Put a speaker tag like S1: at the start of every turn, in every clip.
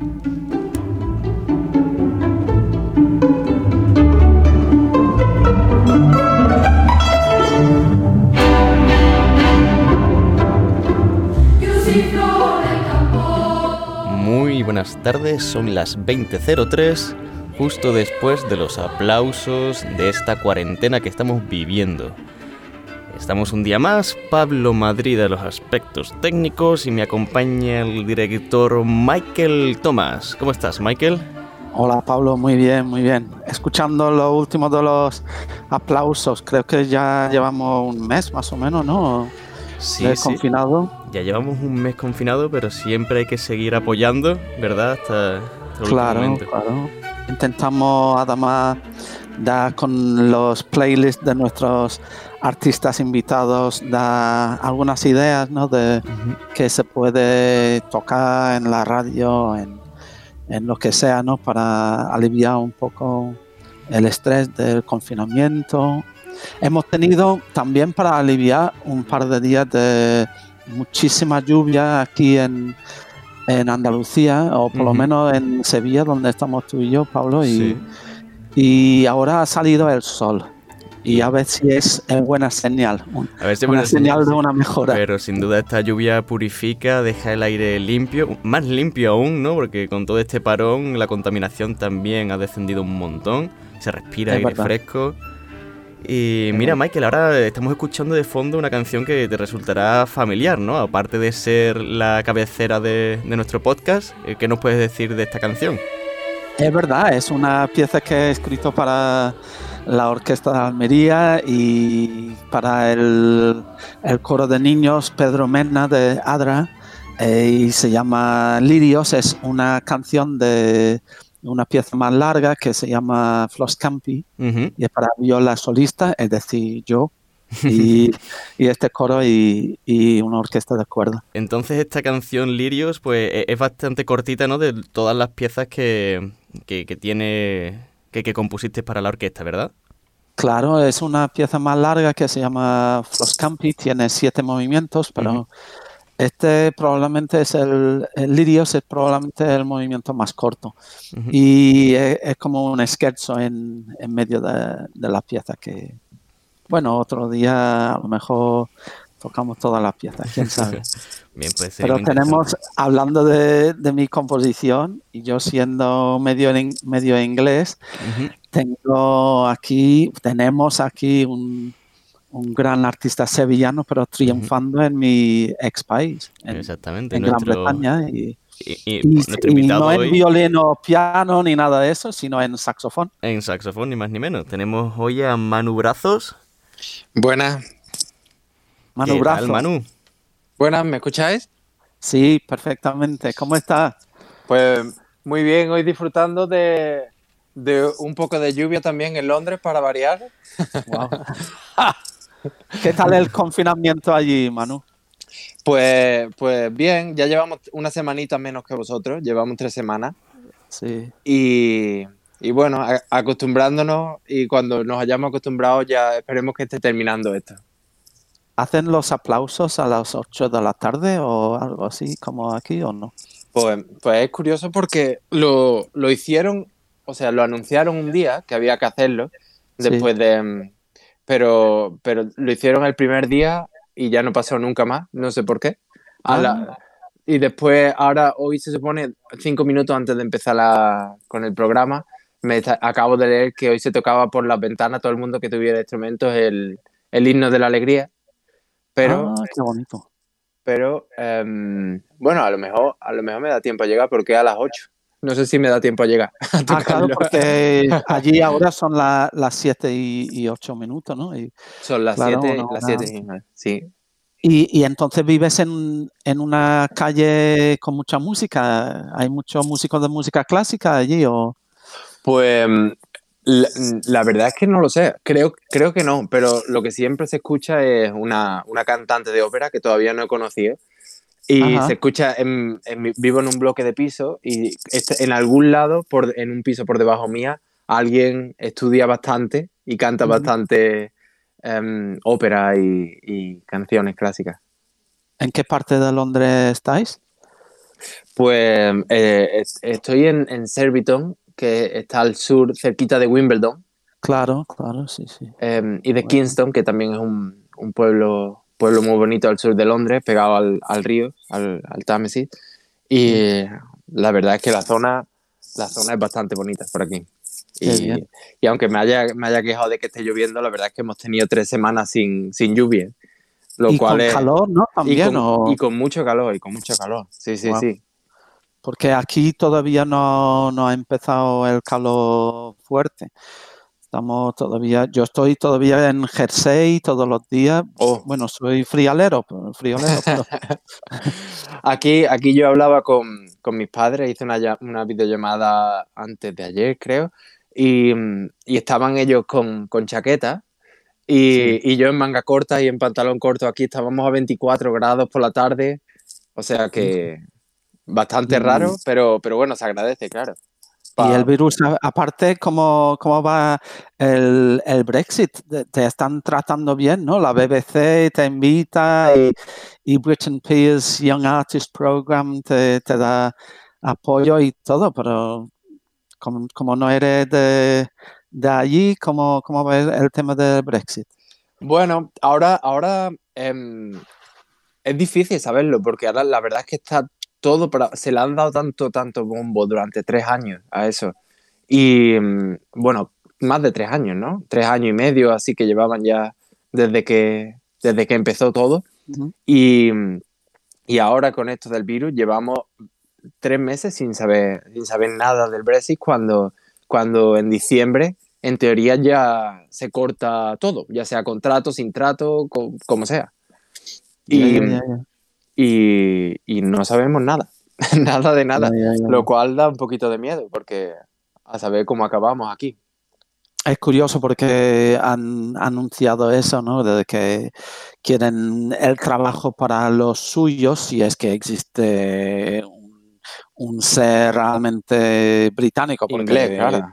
S1: Muy buenas tardes, son las 20.03, justo después de los aplausos de esta cuarentena que estamos viviendo. Estamos un día más, Pablo Madrid a los aspectos técnicos y me acompaña el director Michael Tomás. ¿Cómo estás, Michael?
S2: Hola Pablo, muy bien, muy bien. Escuchando los últimos de los aplausos, creo que ya llevamos un mes más o menos, ¿no?
S1: Sí,
S2: De
S1: sí.
S2: confinado.
S1: Ya llevamos un mes confinado, pero siempre hay que seguir apoyando, ¿verdad? Hasta, hasta el último
S2: Claro,
S1: momento.
S2: claro. Intentamos además dar con los playlists de nuestros artistas invitados, dar algunas ideas, ¿no? De que se puede tocar en la radio, en, en lo que sea, ¿no? Para aliviar un poco el estrés del confinamiento. Hemos tenido también para aliviar un par de días de muchísima lluvia aquí en, en Andalucía, o por lo menos en Sevilla, donde estamos tú y yo, Pablo, y,
S1: Sí.
S2: Y ahora ha salido el sol. Y a ver si es buena señal,
S1: A ver si
S2: una
S1: buena
S2: señal de
S1: sí.
S2: una mejora.
S1: Pero sin duda esta lluvia purifica, deja el aire limpio, más limpio aún, ¿no? Porque con todo este parón la contaminación también ha descendido un montón, se respira
S2: Es
S1: aire
S2: verdad.
S1: fresco. Y mira, Michael, ahora estamos escuchando de fondo una canción que te resultará familiar, ¿no? Aparte de ser la cabecera de, de nuestro podcast, eh, ¿qué nos puedes decir de esta canción?
S2: Es verdad, es una pieza que he escrito para la Orquesta de Almería y para el, el coro de niños Pedro Mena de Adra eh, y se llama Lirios, es una canción de una pieza más larga que se llama Flos Campi y es para viola solista, es decir, yo y, y este coro y, y una orquesta de cuerda.
S1: Entonces esta canción Lirios pues e- es bastante cortita, ¿no? De todas las piezas que, que, que tiene, que, que compusiste para la orquesta, ¿verdad?
S2: Claro, es una pieza más larga que se llama Flos Campi, tiene siete movimientos, pero este probablemente es el, el Lirios es probablemente el movimiento más corto. Y es, es como un scherzo en, en medio de, de la pieza que, bueno, otro día a lo mejor tocamos todas las piezas, quién sabe.
S1: Bien, pues
S2: Pero tenemos, hablando de, de mi composición, y yo siendo medio, en- medio inglés, tengo aquí, tenemos aquí un, un gran artista sevillano, pero triunfando en mi ex país, en,
S1: Exactamente.
S2: en Gran Bretaña. Y,
S1: y, y
S2: y-
S1: nuestro
S2: y
S1: invitado
S2: no en
S1: hoy
S2: violín o piano ni nada de eso, sino en saxofón.
S1: en saxofón, ni más ni menos. Tenemos hoy a Manu Brazos.
S3: Buenas,
S2: Manu
S1: ¿Qué tal. Manu?
S3: buenas, ¿me escucháis?
S2: Sí, perfectamente. ¿Cómo estás?
S3: Pues muy bien, hoy disfrutando de, de un poco de lluvia también en Londres para variar.
S2: Wow. ¿Qué tal el confinamiento allí, Manu?
S3: Pues, pues bien, ya llevamos una semanita menos que vosotros, llevamos tres semanas.
S2: Sí.
S3: Y, y bueno, a- acostumbrándonos y cuando nos hayamos acostumbrado ya esperemos que esté terminando esto.
S2: ¿Hacen los aplausos a las 8 de la tarde o algo así como aquí o no?
S3: Pues, pues es curioso porque lo, lo hicieron, o sea, lo anunciaron un día que había que hacerlo,
S2: Sí.
S3: después de... mm, Pero, pero lo hicieron el primer día y ya no pasó nunca más, no sé por qué. A
S2: Ah.
S3: la- y después, ahora, hoy se supone, cinco minutos antes de empezar la- con el programa, me acabo de leer que hoy se tocaba por las ventanas todo el mundo que tuviera instrumentos el, el himno de la alegría. Pero,
S2: Ah, qué bonito.
S3: pero em, bueno, a lo mejor a lo mejor me da tiempo a llegar porque a las 8. No sé si me da tiempo a llegar. a
S2: Ah, claro, porque allí ahora son la- las 7 y, y 8 minutos, ¿no? Y,
S3: Son las
S2: claro,
S3: 7
S2: no,
S3: las. 7 y Sí.
S2: y, y entonces vives en, en una calle con mucha música. ¿Hay muchos músicos de música clásica allí? O...
S3: Pues la, la verdad es que no lo sé. Creo, creo que no, pero lo que siempre se escucha es una, una cantante de ópera que todavía no he conocido. Y
S2: Ajá.
S3: se escucha, en, vivo en un bloque de piso y este- en algún lado, por, en un piso por debajo mía, alguien estudia bastante y canta bastante em, ópera y, y canciones clásicas.
S2: ¿En qué parte de Londres estáis?
S3: Pues eh, es- estoy en, en Surbiton, que está al sur, cerquita de Wimbledon,
S2: Claro, claro, sí, sí.
S3: eh, y de
S2: Bueno.
S3: Kingston, que también es un, un pueblo, pueblo muy bonito al sur de Londres, pegado al, al río, al, al Támesis. Y la verdad es que la zona, la zona es bastante bonita por aquí. Y, y aunque me haya, me haya quejado de que esté lloviendo, la verdad es que hemos tenido tres semanas sin, sin lluvia. Lo
S2: y
S3: cual
S2: con
S3: es,
S2: calor, ¿no?
S3: y
S2: También,
S3: con,
S2: o-
S3: y con mucho calor, y con mucho calor. Sí, sí,
S2: Wow.
S3: sí.
S2: Porque aquí todavía no, no ha empezado el calor fuerte. Estamos todavía, yo estoy todavía en Jersey todos los días.
S3: Oh.
S2: Bueno, soy friolero, pero- friolero, pero
S3: Aquí, aquí yo hablaba con, con mis padres, hice una, una videollamada antes de ayer, creo, y, y estaban ellos con, con chaqueta y,
S2: Sí.
S3: y yo en manga corta y en pantalón corto. Aquí estábamos a 24 grados por la tarde, o sea que bastante raro, pero, pero bueno, se agradece, claro.
S2: Y el virus, aparte, ¿cómo, cómo va el, el Brexit? Te- Te están tratando bien, ¿no? La BBC te invita y, y Britain Peers Young Artist Program te, te da apoyo y todo, pero como, como no eres de, de allí, ¿cómo, cómo va el, tema del Brexit?
S3: Bueno, ahora, ahora em, es difícil saberlo, porque ahora la verdad es que está todo para. Se le han dado tanto, tanto bombo durante tres años a eso. Y em, bueno, más de tres años, ¿no? Tres años y medio, así que llevaban ya desde que, desde que empezó todo.
S2: Ujú.
S3: Y, y ahora con esto del virus llevamos tres meses sin saber, sin saber nada del Brexit cuando, cuando en diciembre en teoría ya se corta todo, ya sea contrato, sin trato, co- como sea. Y,
S2: Ya, ya, ya, ya.
S3: Y- y no sabemos nada, nada de nada, lo cual da un poquito de miedo porque a saber cómo acabamos aquí.
S2: Es curioso porque han anunciado eso, ¿no? De que quieren el trabajo para los suyos, si es que existe un, ser realmente británico. porque-
S3: Inglés, claro.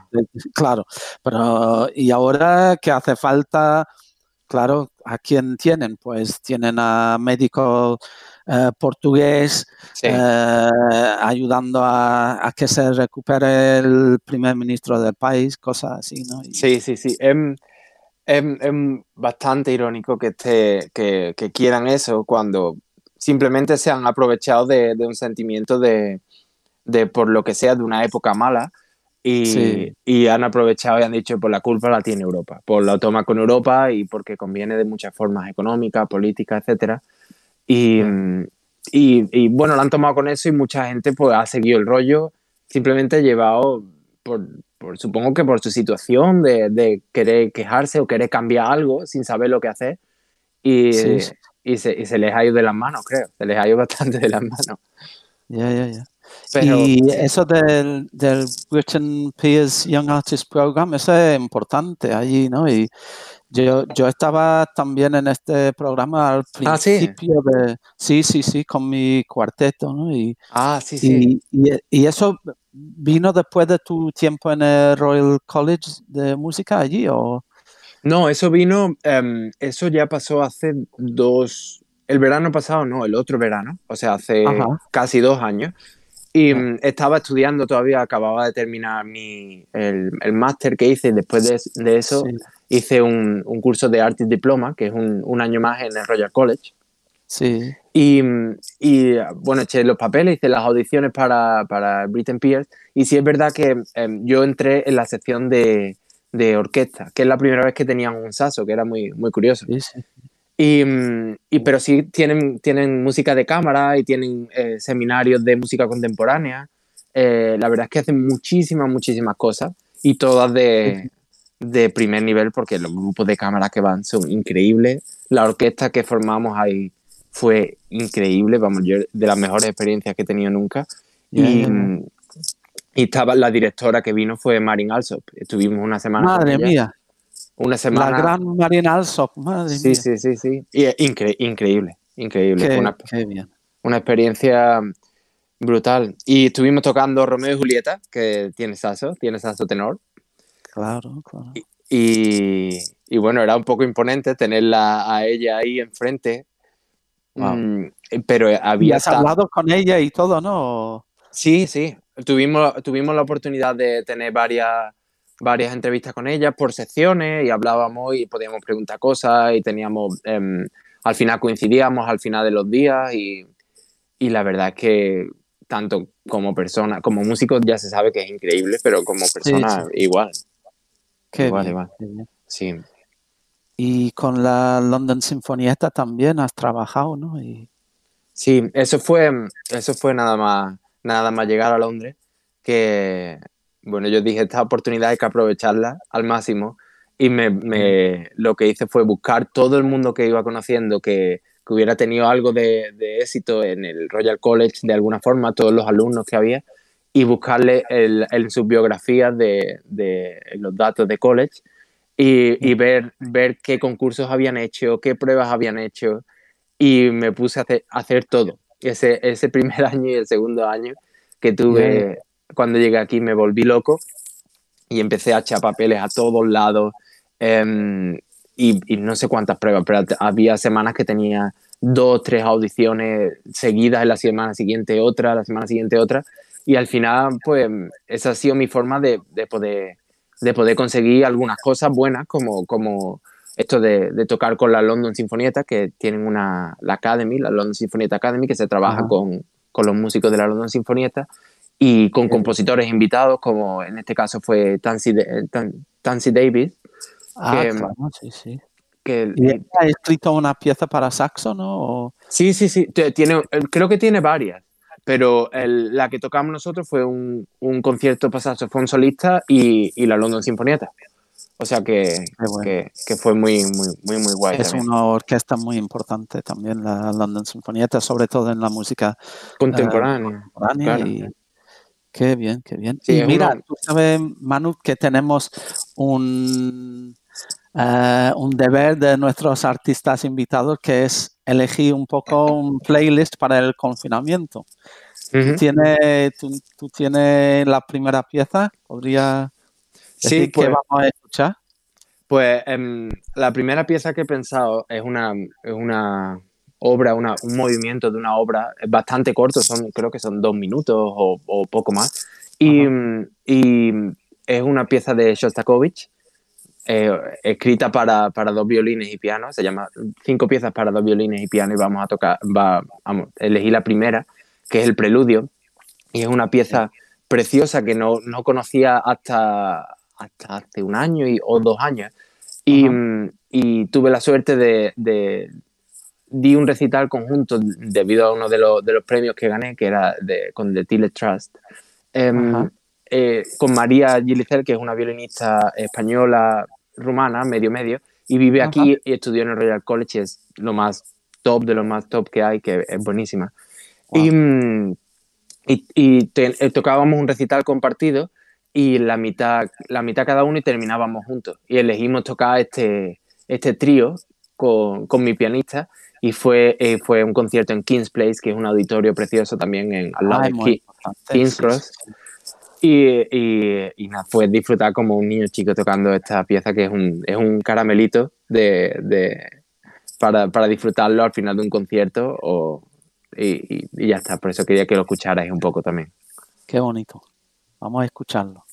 S2: Claro, pero y ahora que hace falta, claro, ¿a quién tienen? Pues tienen a médico eh, portugués
S3: Sí.
S2: eh, ayudando a, a que se recupere el primer ministro del país, cosas así, ¿no? Y-
S3: Sí, sí, sí. Es, es- bastante irónico que, esté, que, que quieran eso cuando simplemente se han aprovechado de, de un sentimiento de, de, por lo que sea, de una época mala y,
S2: Sí.
S3: y han aprovechado y han dicho, por la culpa la tiene Europa, por la toma con Europa y porque conviene de muchas formas económicas, políticas, etcétera. Y, y, y, bueno, lo han tomado con eso y mucha gente pues ha seguido el rollo, simplemente llevado por, por supongo que por su situación de, de querer quejarse o querer cambiar algo sin saber lo que hacer. Y,
S2: Sí, sí.
S3: y, se, y se les ha ido de las manos, creo. Se les ha ido bastante de las manos.
S2: Ya, ya, ya.
S3: Pero
S2: y eso del, del Britain Peers Young Artist Program, eso es importante allí, ¿no? Y yo, yo estaba también en este programa al
S3: Ah, sí.
S2: principio de... Sí, sí, sí, con mi cuarteto, ¿no? Y,
S3: Ah, sí, sí.
S2: y, y- y eso vino después de tu tiempo en el Royal College de Música allí, ¿o...?
S3: No, eso vino, em, eso ya pasó hace dos, el verano pasado, no, el otro verano, o sea, hace
S2: Ajá.
S3: casi dos años. Y mm, estaba estudiando todavía, acababa de terminar mi, el, el máster que hice. Después de, de eso,
S2: Sí,
S3: hice un, un curso de Artist Diploma, que es un, un año más en el Royal College.
S2: sí,
S3: Y, y, bueno, eché los papeles, hice las audiciones para, para Britain Peers. Y sí es verdad que em, yo entré en la sección de, de orquesta, que es la primera vez que tenían un saso, que era muy, muy curioso.
S2: sí, sí.
S3: Y, y- pero sí tienen, tienen música de cámara y tienen eh, seminarios de música contemporánea. Eh, la verdad es que hacen muchísimas, muchísimas cosas y todas de, de primer nivel porque los grupos de cámara que van son increíbles. La orquesta que formamos ahí fue increíble, vamos, yo de las mejores experiencias que he tenido nunca. Y, y estaba la directora que vino fue Marin Alsop. Estuvimos una semana. con
S2: Madre
S3: ella.
S2: mía,
S3: Una semana.
S2: la gran Marina Alsop, madre
S3: Sí,
S2: mía.
S3: sí, sí, sí. Y es incre- increíble, increíble.
S2: Qué,
S3: Fue una,
S2: qué bien.
S3: una experiencia brutal. Y estuvimos tocando Romeo y Julieta, que tiene saso, tiene saso tenor.
S2: Claro, claro.
S3: Y, y bueno, era un poco imponente tenerla a ella ahí enfrente.
S2: Wow.
S3: Mm, pero
S2: ¿Y
S3: había...
S2: has
S3: tan-
S2: hablado con ella y todo, no?
S3: Sí, sí. Tuvimos, tuvimos la oportunidad de tener varias, varias entrevistas con ella por secciones y hablábamos y podíamos preguntar cosas y teníamos, em, al final coincidíamos al final de los días y, y la verdad es que tanto como persona, como músico ya se sabe que es increíble, pero como persona igual.
S2: Qué bien.
S3: Sí.
S2: Y con la London Sinfonietta también has trabajado, ¿no? Y,
S3: Sí, eso fue, eso fue nada más, nada más llegar a Londres, que, bueno, yo dije, esta oportunidad hay que aprovecharla al máximo, y me, me- lo que hice fue buscar todo el mundo que iba conociendo que, que hubiera tenido algo de, de éxito en el Royal College de alguna forma, todos los alumnos que había, y buscarle el- en sus biografías de, de los datos de college, y, y ver, ver qué concursos habían hecho, qué pruebas habían hecho, y me puse a hacer, a hacer todo. Ese, ese primer año y el segundo año que tuve cuando llegué aquí me volví loco y empecé a echar papeles a todos lados em, y, y no sé cuántas pruebas, pero había semanas que tenía dos, tres audiciones seguidas en la semana siguiente otra, la semana siguiente otra y al final pues esa ha sido mi forma de, de poder, de poder conseguir algunas cosas buenas como, como esto de, de tocar con la London Sinfonietta, que tienen una, la Academy, la London Sinfonietta Academy, que se trabaja con, con los músicos de la London Sinfonietta y con compositores invitados, como en este caso fue Tansy, de- Tan- Tansy Davis,
S2: ah,
S3: Que-
S2: claro, sí, sí.
S3: que
S2: ¿Y ha escrito una pieza para saxo, no?
S3: Sí, sí, sí. Tiene, creo que tiene varias. Pero el- la que tocamos nosotros fue un, un concierto para saxofón solista y, y la London Sinfonietta. O sea que,
S2: bueno.
S3: que, que fue muy, muy, muy, muy guay.
S2: Es
S3: también.
S2: una orquesta muy importante también, la London Sinfonietta, sobre todo en la música
S3: Contemporánea.
S2: contemporánea.
S3: Claro.
S2: y qué bien, qué bien.
S3: Sí,
S2: y mira,
S3: una-
S2: tú sabes, Manu, que tenemos un, eh, un deber de nuestros artistas invitados que es elegir un poco un playlist para el confinamiento.
S3: Ujú.
S2: ¿Tiene, tú, tú tienes la primera pieza? ¿Podría decir
S3: Sí, pues,
S2: que vamos a escuchar?
S3: pues em, la primera pieza que he pensado es una, es una obra, una, un movimiento de una obra bastante corto, son, creo que son dos minutos o, o poco más. Y, y es una pieza de Shostakovich, eh, escrita para, para dos violines y piano, se llama Cinco piezas para dos violines y piano y vamos a tocar, va, vamos, elegí la primera, que es el preludio, y es una pieza preciosa que no, no conocía hasta, hasta hace un año y, o dos años. Y, y tuve la suerte de, de- di un recital conjunto debido a uno de los, de los premios que gané, que era de, con The Tillet Trust, em, eh, con María Gilicer, que es una violinista española rumana, medio medio, y vive
S2: Ajá.
S3: aquí y estudió en el Royal College, y es lo más top de lo más top que hay, que es buenísima.
S2: Wow.
S3: Y, mm, y, y te- eh, tocábamos un recital compartido y la mitad, la mitad cada uno y terminábamos juntos. Y elegimos tocar este, este trío con, con mi pianista y fue, eh, fue un concierto en King's Place, que es un auditorio precioso también en, al lado
S2: Ay,
S3: de King's Cross.
S2: sí, sí.
S3: Y, nada, fue disfrutar como un niño chico tocando esta pieza que es un, es un caramelito de, de- para, para disfrutarlo al final de un concierto o, y, y- y ya está. Por eso quería que lo escucharais un poco también.
S2: Qué bonito. Vamos a escucharlo.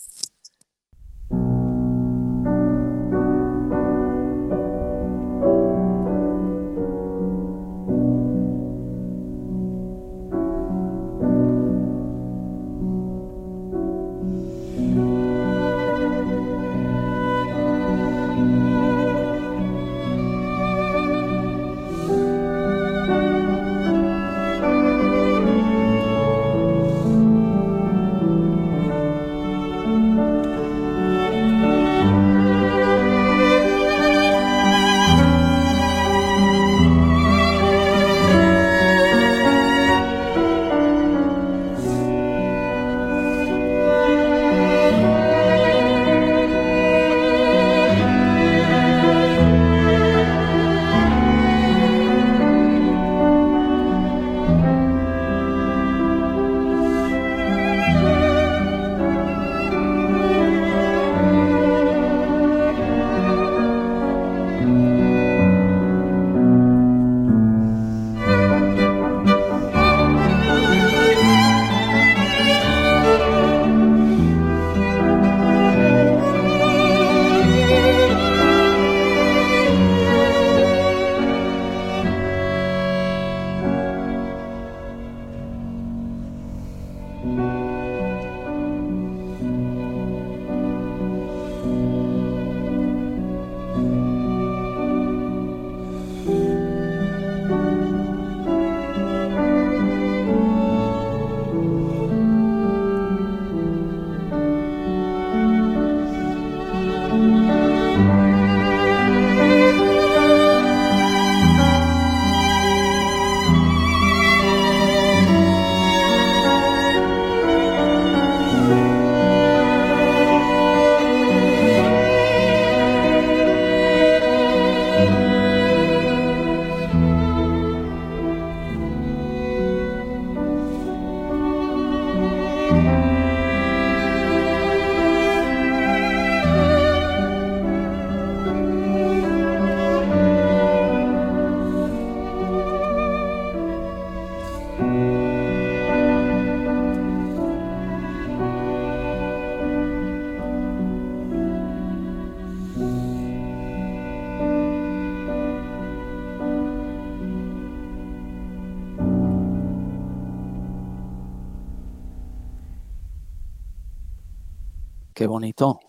S2: Qué bonito.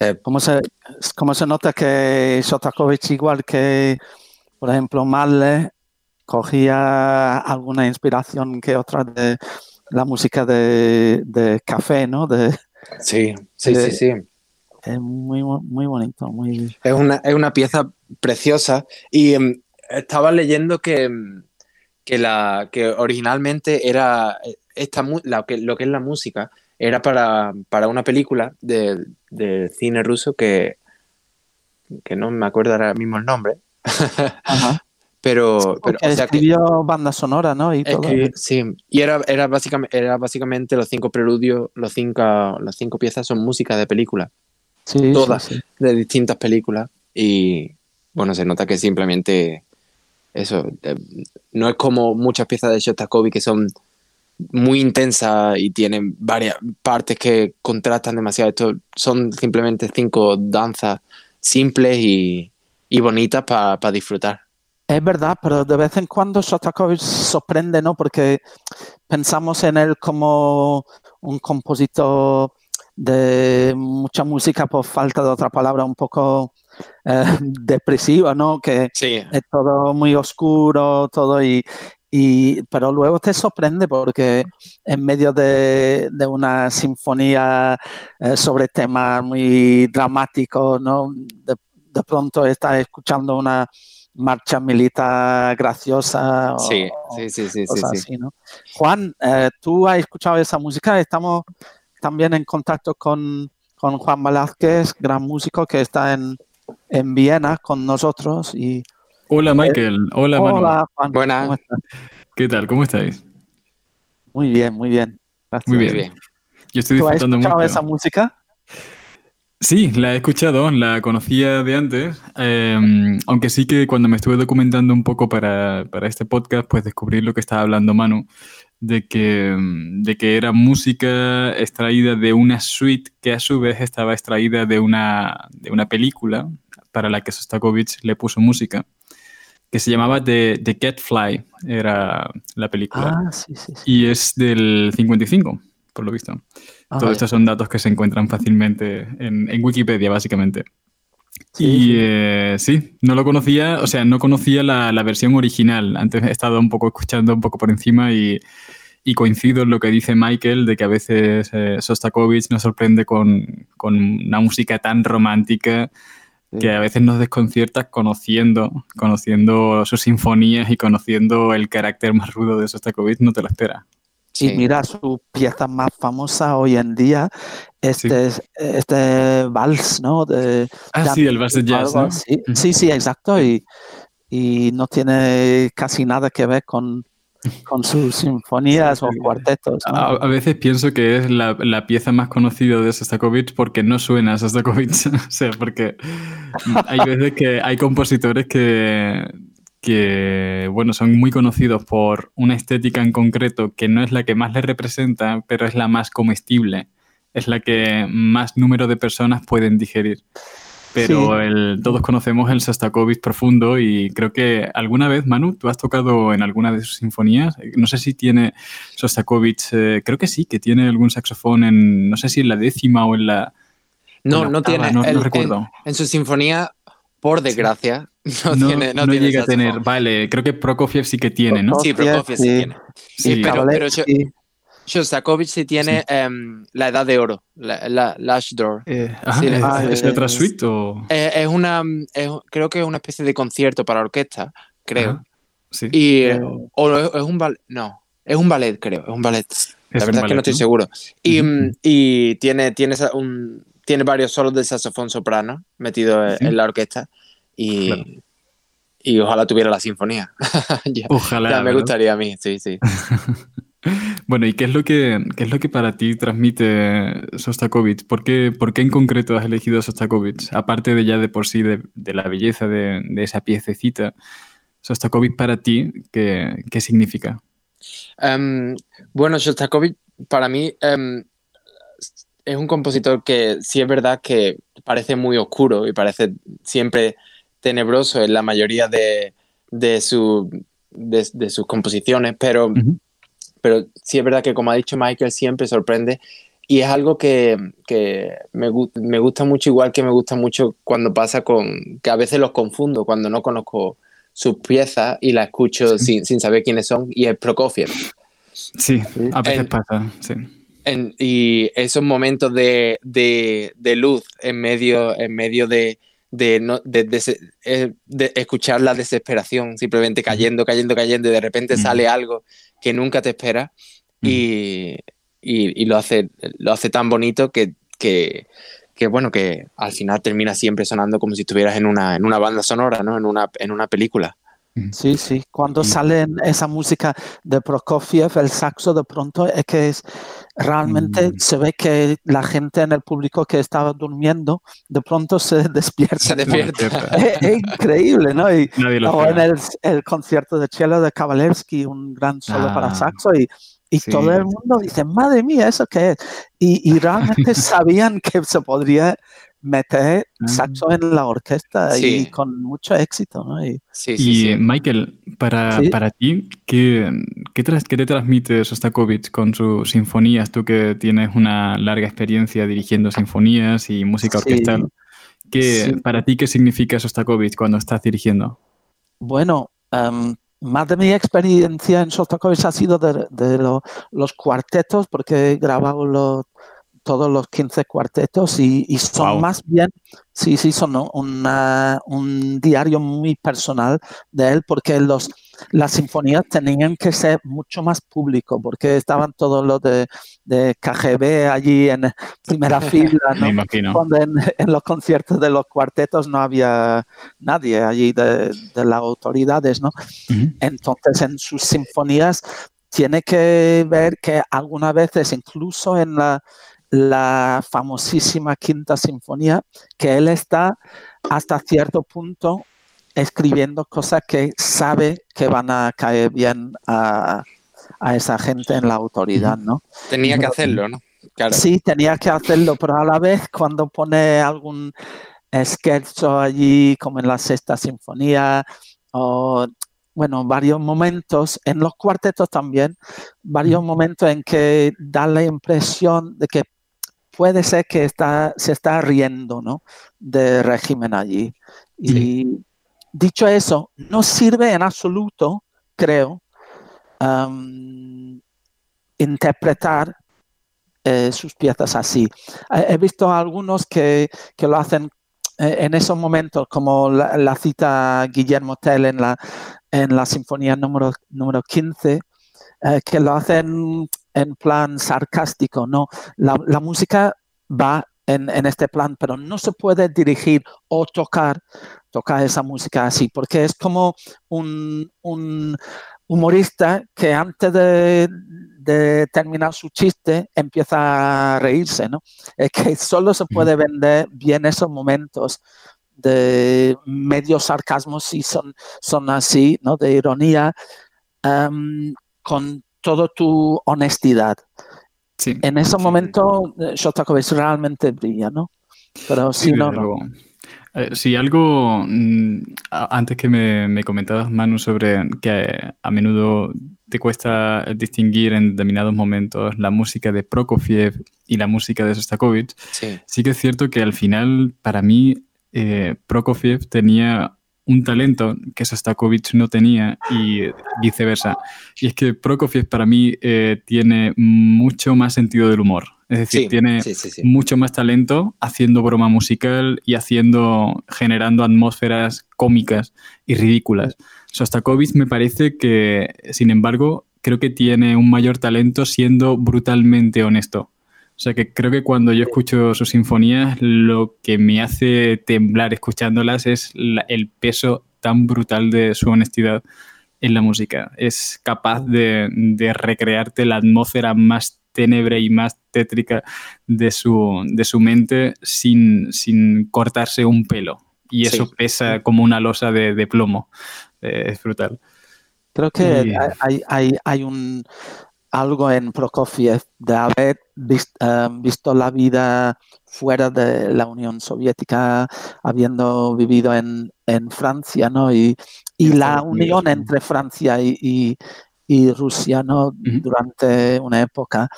S3: Eh,
S2: ¿Cómo se, cómo se nota que Shostakovich, igual que, por ejemplo, Mahler, cogía alguna inspiración que otra de la música de, de café, ¿no? De,
S3: sí, sí, sí, sí.
S2: es muy, muy bonito, muy...
S3: Es una, es una pieza preciosa y em, estaba leyendo que, em, que, la, que originalmente era eh, esta, mu- la que, lo que es la música era para, para una película de, de cine ruso que, que no me acuerdo ahora mismo el nombre,
S2: Ajá.
S3: pero, pero o sea que-
S2: escribió banda sonora, ¿no? Y todo.
S3: Sí, y era, era, básicamente, era básicamente los cinco preludios, los cinco, las cinco piezas son música de película,
S2: Sí, sí,
S3: todas.
S2: sí.
S3: de distintas películas. Y bueno, se nota que simplemente eso, eh, no es como muchas piezas de Shostakovich que son muy intensas y tienen varias partes que contrastan demasiado. Esto son simplemente cinco danzas simples y, y bonitas para disfrutar.
S2: Es verdad, pero de vez en cuando Shostakovich sorprende, ¿no? Porque pensamos en él como un compositor de mucha música, por falta de otra palabra, un poco eh, depresiva, ¿no? Que
S3: Sí,
S2: es todo muy oscuro, todo y, y pero luego te sorprende porque en medio de, de una sinfonía eh, sobre temas muy dramáticos, ¿no? De, de pronto estás escuchando una marcha militar graciosa o,
S3: sí, sí, sí, sí, sí,
S2: cosas
S3: sí.
S2: así, ¿no? Juan, eh, tú has escuchado esa música, estamos también en contacto con, con Juan Velázquez, gran músico que está en, en Viena con nosotros y
S4: Hola Michael, hola Manu.
S2: Hola, Juan.
S3: Buenas.
S2: ¿cómo estás?
S4: ¿Qué tal? ¿Cómo estáis?
S2: Muy bien, muy bien. Gracias.
S4: Muy
S3: Muy
S4: bien.
S3: bien.
S4: Yo estoy
S2: ¿Tú has
S4: disfrutando
S2: escuchado
S4: mucho.
S2: esa música?
S4: Sí, la he escuchado, la conocía de antes, eh, aunque sí que cuando me estuve documentando un poco para, para este podcast, pues descubrí lo que estaba hablando Manu, de que, mm, de que era música extraída de una suite que a su vez estaba extraída de una, de una película para la que Sostakovich le puso música, que se llamaba The, The Catfly, era la película,
S2: Ah, sí, sí. sí.
S4: y es del 55, por lo visto.
S2: Ah,
S4: Todos
S2: vale.
S4: estos son datos que se encuentran fácilmente en, en Wikipedia, básicamente.
S2: Sí,
S4: y
S2: sí.
S4: eh, sí, no lo conocía, o sea, no conocía la, la versión original. Antes he estado un poco escuchando un poco por encima y, y coincido en lo que dice Michael de que a veces eh, Sostakovich nos sorprende con, con una música tan romántica que a veces nos desconcierta conociendo, conociendo sus sinfonías y conociendo el carácter más rudo de Sostakovich, no te lo esperas.
S2: Y
S3: Sí.
S2: mira, su pieza más famosa hoy en día, este, es- este vals, ¿no? De,
S4: Ah, sí, el vals de jazz. Ujú.
S2: Sí, sí, exacto. Y, y no tiene casi nada que ver con, con sus sinfonías o cuartetos.
S4: a veces pienso que es la, la pieza más conocida de Sostakovich porque no suena a Sostakovich. o sea, porque hay veces que hay compositores que, que, bueno, son muy conocidos por una estética en concreto que no es la que más les representa, pero es la más comestible. Es la que más número de personas pueden digerir. Pero el, todos conocemos el Sostakovich profundo y creo que alguna vez, Manu, tú has tocado en alguna de sus sinfonías. No sé si tiene Sostakovich, eh, creo que sí, que tiene algún saxofón en, no sé si en la décima o en la...
S3: No, no tiene.
S4: No, recuerdo.
S3: En, su sinfonía, por desgracia,
S4: no, tiene. No, llega a tener. Vale, creo que Prokofiev sí que tiene, ¿no?
S3: Sí, Prokofiev sí, tiene. Sí, pero, pero Shostakovich sí tiene em, la edad de oro, la, la Lash Door.
S4: Eh, ¿Es, otra suite o...?
S3: Es, una, creo que es una especie de concierto para orquesta, creo. sí. Y, o es un ballet, no, es un ballet, creo, es un ballet. La verdad es que no estoy seguro. Y, y tiene, tiene, un, tiene varios solos de saxofón soprano metidos en la orquesta. Y, y ojalá tuviera la sinfonía.
S4: ojalá.
S3: Ya me gustaría a mí, sí, sí.
S4: Bueno, ¿y qué es lo que, es lo que para ti transmite Sostakovich? ¿Por qué, ¿Por qué en concreto has elegido Sostakovich? Aparte de ya de por sí de, la belleza de, esa piececita, Sostakovich para ti, ¿qué, qué significa?
S3: Em, bueno, Sostakovich para mí em, es un compositor que sí es verdad que parece muy oscuro y parece siempre tenebroso en la mayoría de, de, su, de, sus composiciones, pero pero sí es verdad que, como ha dicho Michael, siempre sorprende. Y es algo que, que me, me, gusta mucho, igual que me gusta mucho cuando pasa con. que a veces los confundo cuando no conozco sus piezas y las escucho sin, sin, saber quiénes son, y es Prokofiev.
S4: Sí, a veces pasa, sí.
S3: y esos momentos de, de, de, luz en medio, en medio de, de, no, de, eh, de, escuchar la desesperación, simplemente cayendo, cayendo, cayendo, y de repente sale algo que nunca te espera y, y, lo, hace, lo hace tan bonito que, que, que, bueno, que al final termina siempre sonando como si estuvieras en una, en una banda sonora, ¿no? En una, en una película.
S2: Sí, sí. Cuando sale esa música de Prokofiev, el saxo, de pronto es que es, realmente mm. se ve que la gente en el público que estaba durmiendo, de pronto se despierta.
S3: Se despierta.
S2: es, increíble, ¿no? Y en el, el, concierto de cello de Kavalevsky, un gran solo para ah. saxo, y, y todo el mundo dice, madre mía, ¿eso qué es? Y, y realmente sabían que se podría meter ah. saxo en la orquesta y con mucho éxito. ¿no?
S4: Y, y Michael, para, para ti, ¿qué, qué, te transmite Sostakovich con sus sinfonías? Tú que tienes una larga experiencia dirigiendo sinfonías y música orquestal, ¿qué, ¿para ti qué significa Sostakovich cuando estás dirigiendo?
S2: Bueno, más de mi experiencia en Sostakovich ha sido de, de los cuartetos, porque he grabado los todos los 15 cuartetos y, son más bien, sí, sí, son un diario muy personal de él porque los, las sinfonías tenían que ser mucho más público porque estaban todos los de, de KGB allí en primera fila, ¿no? Cuando en, los conciertos de los cuartetos no había nadie allí de, las autoridades, ¿no? Entonces en sus sinfonías tiene que ver que algunas veces incluso en la la famosísima Quinta Sinfonía, que él está hasta cierto punto escribiendo cosas que sabe que van a caer bien a, esa gente en la autoridad, ¿no?
S3: Tenía que hacerlo, ¿no?
S2: Sí, tenía que hacerlo, pero a la vez cuando pone algún scherzo allí, como en la Sexta Sinfonía, o bueno, varios momentos, en los cuartetos también, varios momentos en que da la impresión de que puede ser que está, se está riendo ¿no? del régimen allí. Y dicho eso, no sirve en absoluto, creo, interpretar eh, sus piezas así. He visto algunos que, lo hacen eh, en esos momentos, como la, cita Guillermo Tell en la, en la Sinfonía número, número 15, eh, que lo hacen en plan sarcástico, no. La, música va en, este plan, pero no se puede dirigir o tocar, tocar esa música así, porque es como un, humorista que antes de, terminar su chiste empieza a reírse, ¿no? Es que solo se puede vender bien esos momentos de medio sarcasmo si son, son así, ¿no? De ironía, em, con toda tu honestidad. En ese momento, Shostakovich realmente brilla, ¿no?
S4: Pero si no, Eh, sí, algo mm, antes que me, comentabas, Manu, sobre que a menudo te cuesta distinguir en determinados momentos la música de Prokofiev y la música de Sostakovich. Sí, que es cierto que al final, para mí, eh, Prokofiev tenía un talento que Sostakovich no tenía y viceversa. Y es que Prokofiev para mí eh, tiene mucho más sentido del humor. Es decir, tiene mucho más talento haciendo broma musical y haciendo, generando atmósferas cómicas y ridículas. Sostakovich me parece que, sin embargo, creo que tiene un mayor talento siendo brutalmente honesto. O sea que creo que cuando yo escucho sus sinfonías, lo que me hace temblar escuchándolas es el peso tan brutal de su honestidad en la música. Es capaz de, de recrearte la atmósfera más tenebre y más tétrica de su, de su mente sin, sin cortarse un pelo. Y eso pesa como una losa de, plomo. Eh, es brutal.
S2: Creo que hay, hay, hay, un algo en Prokofiev de haber eh, visto la vida fuera de la Unión Soviética, habiendo vivido en, en Francia, ¿no? Y, y la unión entre Francia y, y Rusia ¿no? durante una época.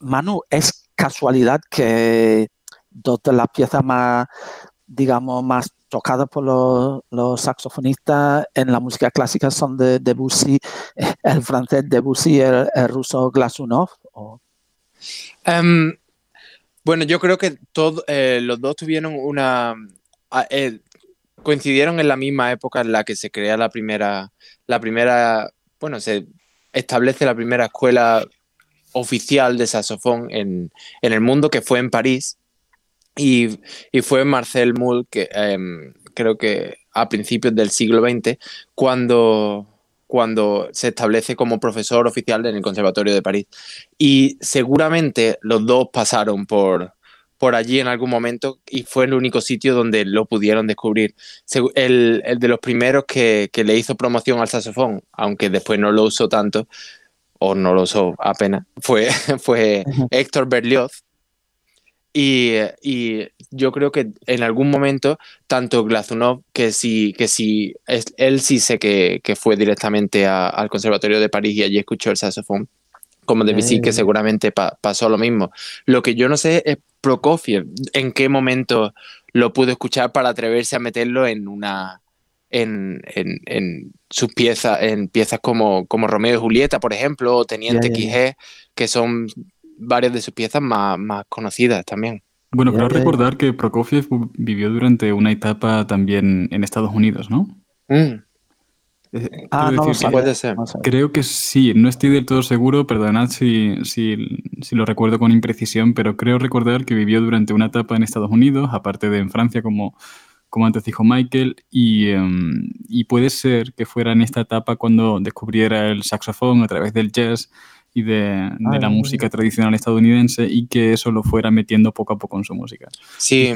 S2: Manu, ¿es casualidad que dos de las piezas más, digamos, más tocadas por los, saxofonistas en la música clásica son de Debussy, el francés Debussy y el, ruso Glasunov?
S3: bueno, yo creo que eh, los dos tuvieron una... Eh, coincidieron en la misma época en la que se crea la primera, la primera bueno, se establece la primera escuela oficial de saxofón en, el mundo, que fue en París, y, fue Marcel Moule, que em, creo que a principios del siglo XX, cuando, cuando se establece como profesor oficial en el Conservatorio de París. Y seguramente los dos pasaron por, por allí en algún momento y fue el único sitio donde lo pudieron descubrir. El, de los primeros que, le hizo promoción al saxofón, aunque después no lo usó tanto, o no lo usó apenas, fue, fue Héctor Berlioz. Y, yo creo que en algún momento, tanto Glazunov, que sí, que sí, él sí sé que, fue directamente al Conservatorio de París y allí escuchó el saxofón, como Debussy, que seguramente pasó lo mismo. Lo que yo no sé es Prokofiev, ¿en qué momento lo pudo escuchar para atreverse a meterlo en una en, sus piezas, en piezas como, como Romeo y Julieta, por ejemplo, o Teniente yeah, que son varias de sus piezas más, conocidas también.
S4: Bueno, creo recordar que Prokofiev vivió durante una etapa también en Estados Unidos, ¿no? Mm.
S2: Eh, ah, no, puede ser.
S4: Creo que sí, no estoy del todo seguro, perdonad si, si, lo recuerdo con imprecisión, pero creo recordar que vivió durante una etapa en Estados Unidos, aparte de en Francia, como, como antes dijo Michael, y, em, y puede ser que fuera en esta etapa cuando descubriera el saxofón a través del jazz y de, de la música tradicional estadounidense y que eso lo fuera metiendo poco a poco en su música.
S3: Sí,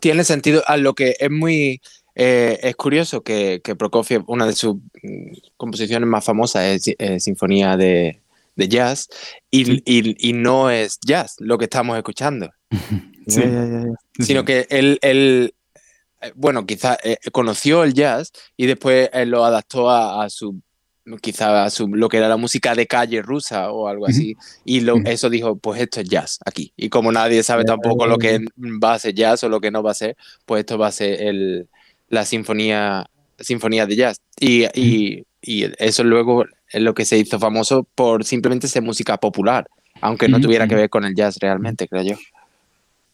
S3: tiene sentido. A lo que es muy eh, es curioso que, que, Prokofiev, una de sus mm, composiciones más famosas es, Sinfonía de, Jazz y, no es jazz lo que estamos escuchando. Sino que él, él eh, bueno, quizás eh, conoció el jazz y después lo adaptó a, su quizá su, lo que era la música de calle rusa o algo así, y lo, eso dijo, pues esto es jazz aquí. Y como nadie sabe tampoco lo que va a ser jazz o lo que no va a ser, pues esto va a ser el, la sinfonía, sinfonía de jazz. Y, y, y, eso luego es lo que se hizo famoso por simplemente ser música popular, aunque no tuviera que ver con el jazz realmente, creo yo.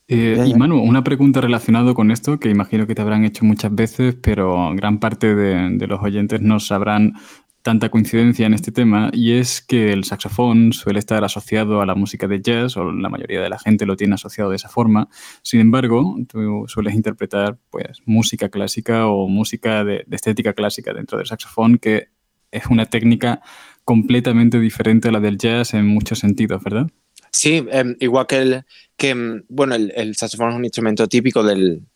S4: Eh, y Manu, una pregunta relacionada con esto que imagino que te habrán hecho muchas veces, pero gran parte de, de los oyentes no sabrán tanta coincidencia en este tema y es que el saxofón suele estar asociado a la música de jazz o la mayoría de la gente lo tiene asociado de esa forma. Sin embargo, tú sueles interpretar pues música clásica o música de, estética clásica dentro del saxofón que es una técnica completamente diferente a la del jazz en muchos sentidos, ¿verdad?
S3: Sí, em, igual que el que em, bueno, el, saxofón es un instrumento típico del,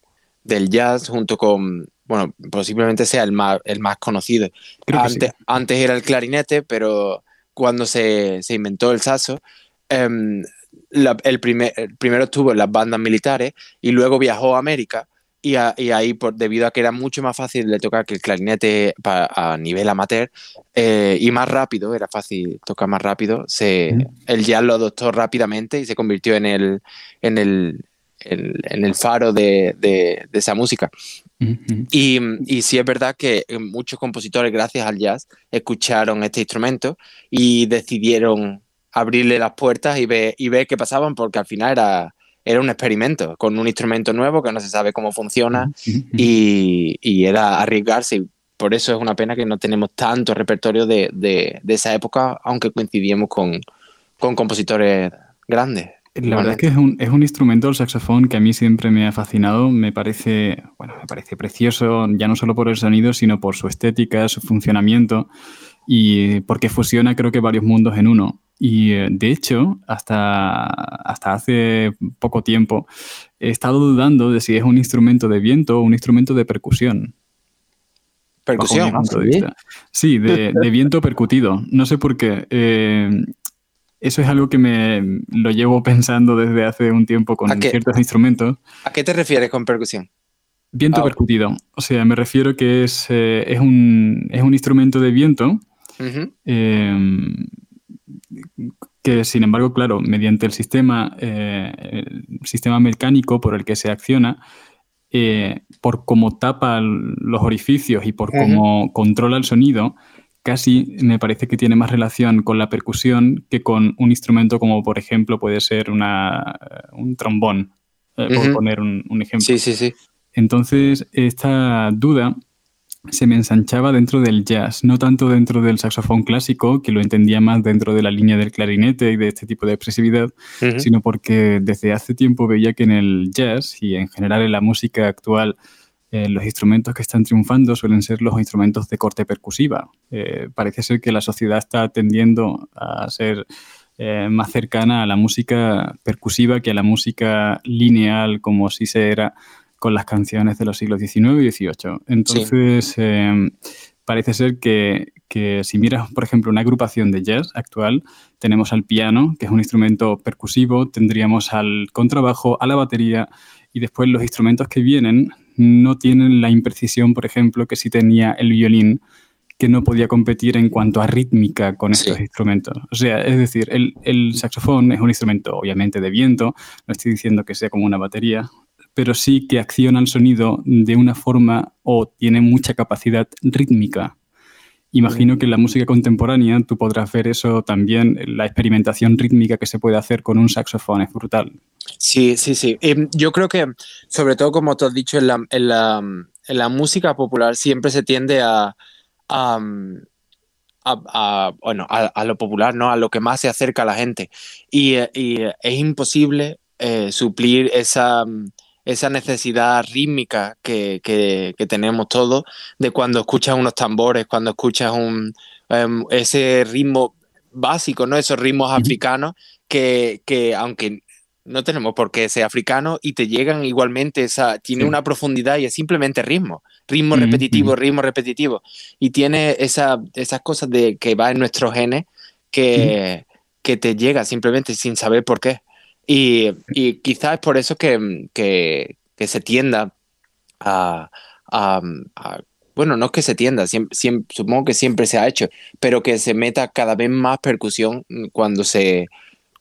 S3: del jazz junto con bueno, posiblemente sea el más, el más conocido. Antes, antes, era el clarinete, pero cuando se, se inventó el saxo, em, el, primer, primero estuvo en las bandas militares y luego viajó a América y, ahí, por, debido a que era mucho más fácil de tocar que el clarinete a nivel amateur eh, y más rápido, era fácil tocar más rápido, se, el jazz lo adoptó rápidamente y se convirtió en el, en el, en, el faro de, de, esa música. y, y, sí es verdad que muchos compositores, gracias al jazz, escucharon este instrumento y decidieron abrirle las puertas y ver, y ver qué pasaban, porque al final era, era un experimento con un instrumento nuevo que no se sabe cómo funciona y, era arriesgarse. por eso es una pena que no tenemos tanto repertorio de, de, esa época, aunque coincidíamos con, con compositores grandes.
S4: La verdad es que es un, es un, instrumento, el saxofón, que a mí siempre me ha fascinado. Me parece, bueno, me parece precioso, ya no solo por el sonido, sino por su estética, su funcionamiento y porque fusiona, creo que, varios mundos en uno. Y eh, de hecho, hasta, hasta hace poco tiempo, he estado dudando de si es un instrumento de viento o un instrumento de percusión.
S3: ¿Percusión?
S4: ¿sí? de, viento percutido. No sé por qué. Eh, eso es algo que me lo llevo pensando desde hace un tiempo con ciertos instrumentos.
S3: ¿A qué te refieres con percusión?
S4: Viento ah, percutido. O sea, me refiero que es, eh, es, un, es, un, instrumento de viento que sin embargo, claro, mediante el sistema, eh, el sistema mecánico por el que se acciona, eh, por cómo tapa los orificios y por cómo controla el sonido, casi me parece que tiene más relación con la percusión que con un instrumento como por ejemplo puede ser una, un trombón, eh, por poner un, un, ejemplo.
S3: Sí, sí, sí.
S4: Entonces, esta duda se me ensanchaba dentro del jazz, no tanto dentro del saxofón clásico, que lo entendía más dentro de la línea del clarinete y de este tipo de expresividad, sino porque desde hace tiempo veía que en el jazz y en general en la música actual, eh, los instrumentos que están triunfando suelen ser los instrumentos de corte percusiva. Eh, parece ser que la sociedad está tendiendo a ser eh, más cercana a la música percusiva que a la música lineal, como si se era con las canciones de los siglos XIX y XVIII. Entonces, em, parece ser que, si miras, por ejemplo, una agrupación de jazz actual, tenemos al piano, que es un instrumento percusivo, tendríamos al contrabajo, a la batería, y después los instrumentos que vienen no tienen la imprecisión, por ejemplo, que sí tenía el violín, que no podía competir en cuanto a rítmica con estos instrumentos. O sea, es decir, el, el, saxofón es un instrumento obviamente de viento, no estoy diciendo que sea como una batería, pero sí que acciona el sonido de una forma o tiene mucha capacidad rítmica. Imagino que en la música contemporánea tú podrás ver eso también, la experimentación rítmica que se puede hacer con un saxofón es brutal.
S3: Sí, sí, sí. Yo creo que, sobre todo como tú has dicho, en la, música popular siempre se tiende a, a, bueno, a, lo popular, ¿no? a lo que más se acerca a la gente. Y, es imposible eh, suplir esa esa necesidad rítmica que, tenemos todos de cuando escuchas unos tambores, cuando escuchas un, em, ese ritmo básico, ¿no? Esos ritmos africanos que, aunque no tenemos por qué ser africanos y te llegan igualmente, esa, tiene una profundidad y es simplemente ritmo, ritmo repetitivo, ritmo repetitivo. Y tiene esa, esas cosas de que va en nuestros genes que, que te llega simplemente sin saber por qué. Y, y quizás es por eso que, que, se tienda a, Bueno, no es que se tienda, siempre, supongo que siempre se ha hecho, pero que se meta cada vez más percusión cuando, se,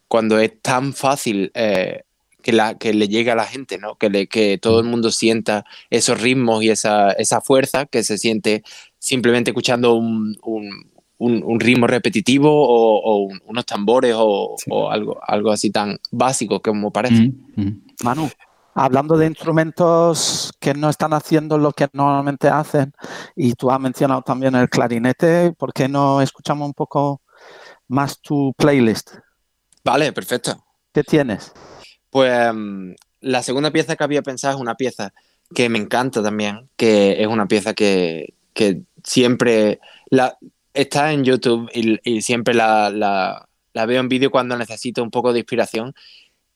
S3: cuando es tan fácil eh, que, la, que le llegue a la gente, ¿no? que, le, que todo el mundo sienta esos ritmos y esa, esa fuerza que se siente simplemente escuchando un, ritmo repetitivo o, unos tambores o, algo, algo así tan básico como parece.
S2: Manu, hablando de instrumentos que no están haciendo lo que normalmente hacen, y tú has mencionado también el clarinete, ¿por qué no escuchamos un poco más tu playlist?
S3: Vale, perfecto.
S2: ¿Qué tienes?
S3: Pues mm, la segunda pieza que había pensado es una pieza que me encanta también, que es una pieza que, que siempre la, está en YouTube y, siempre la, veo en vídeo cuando necesito un poco de inspiración.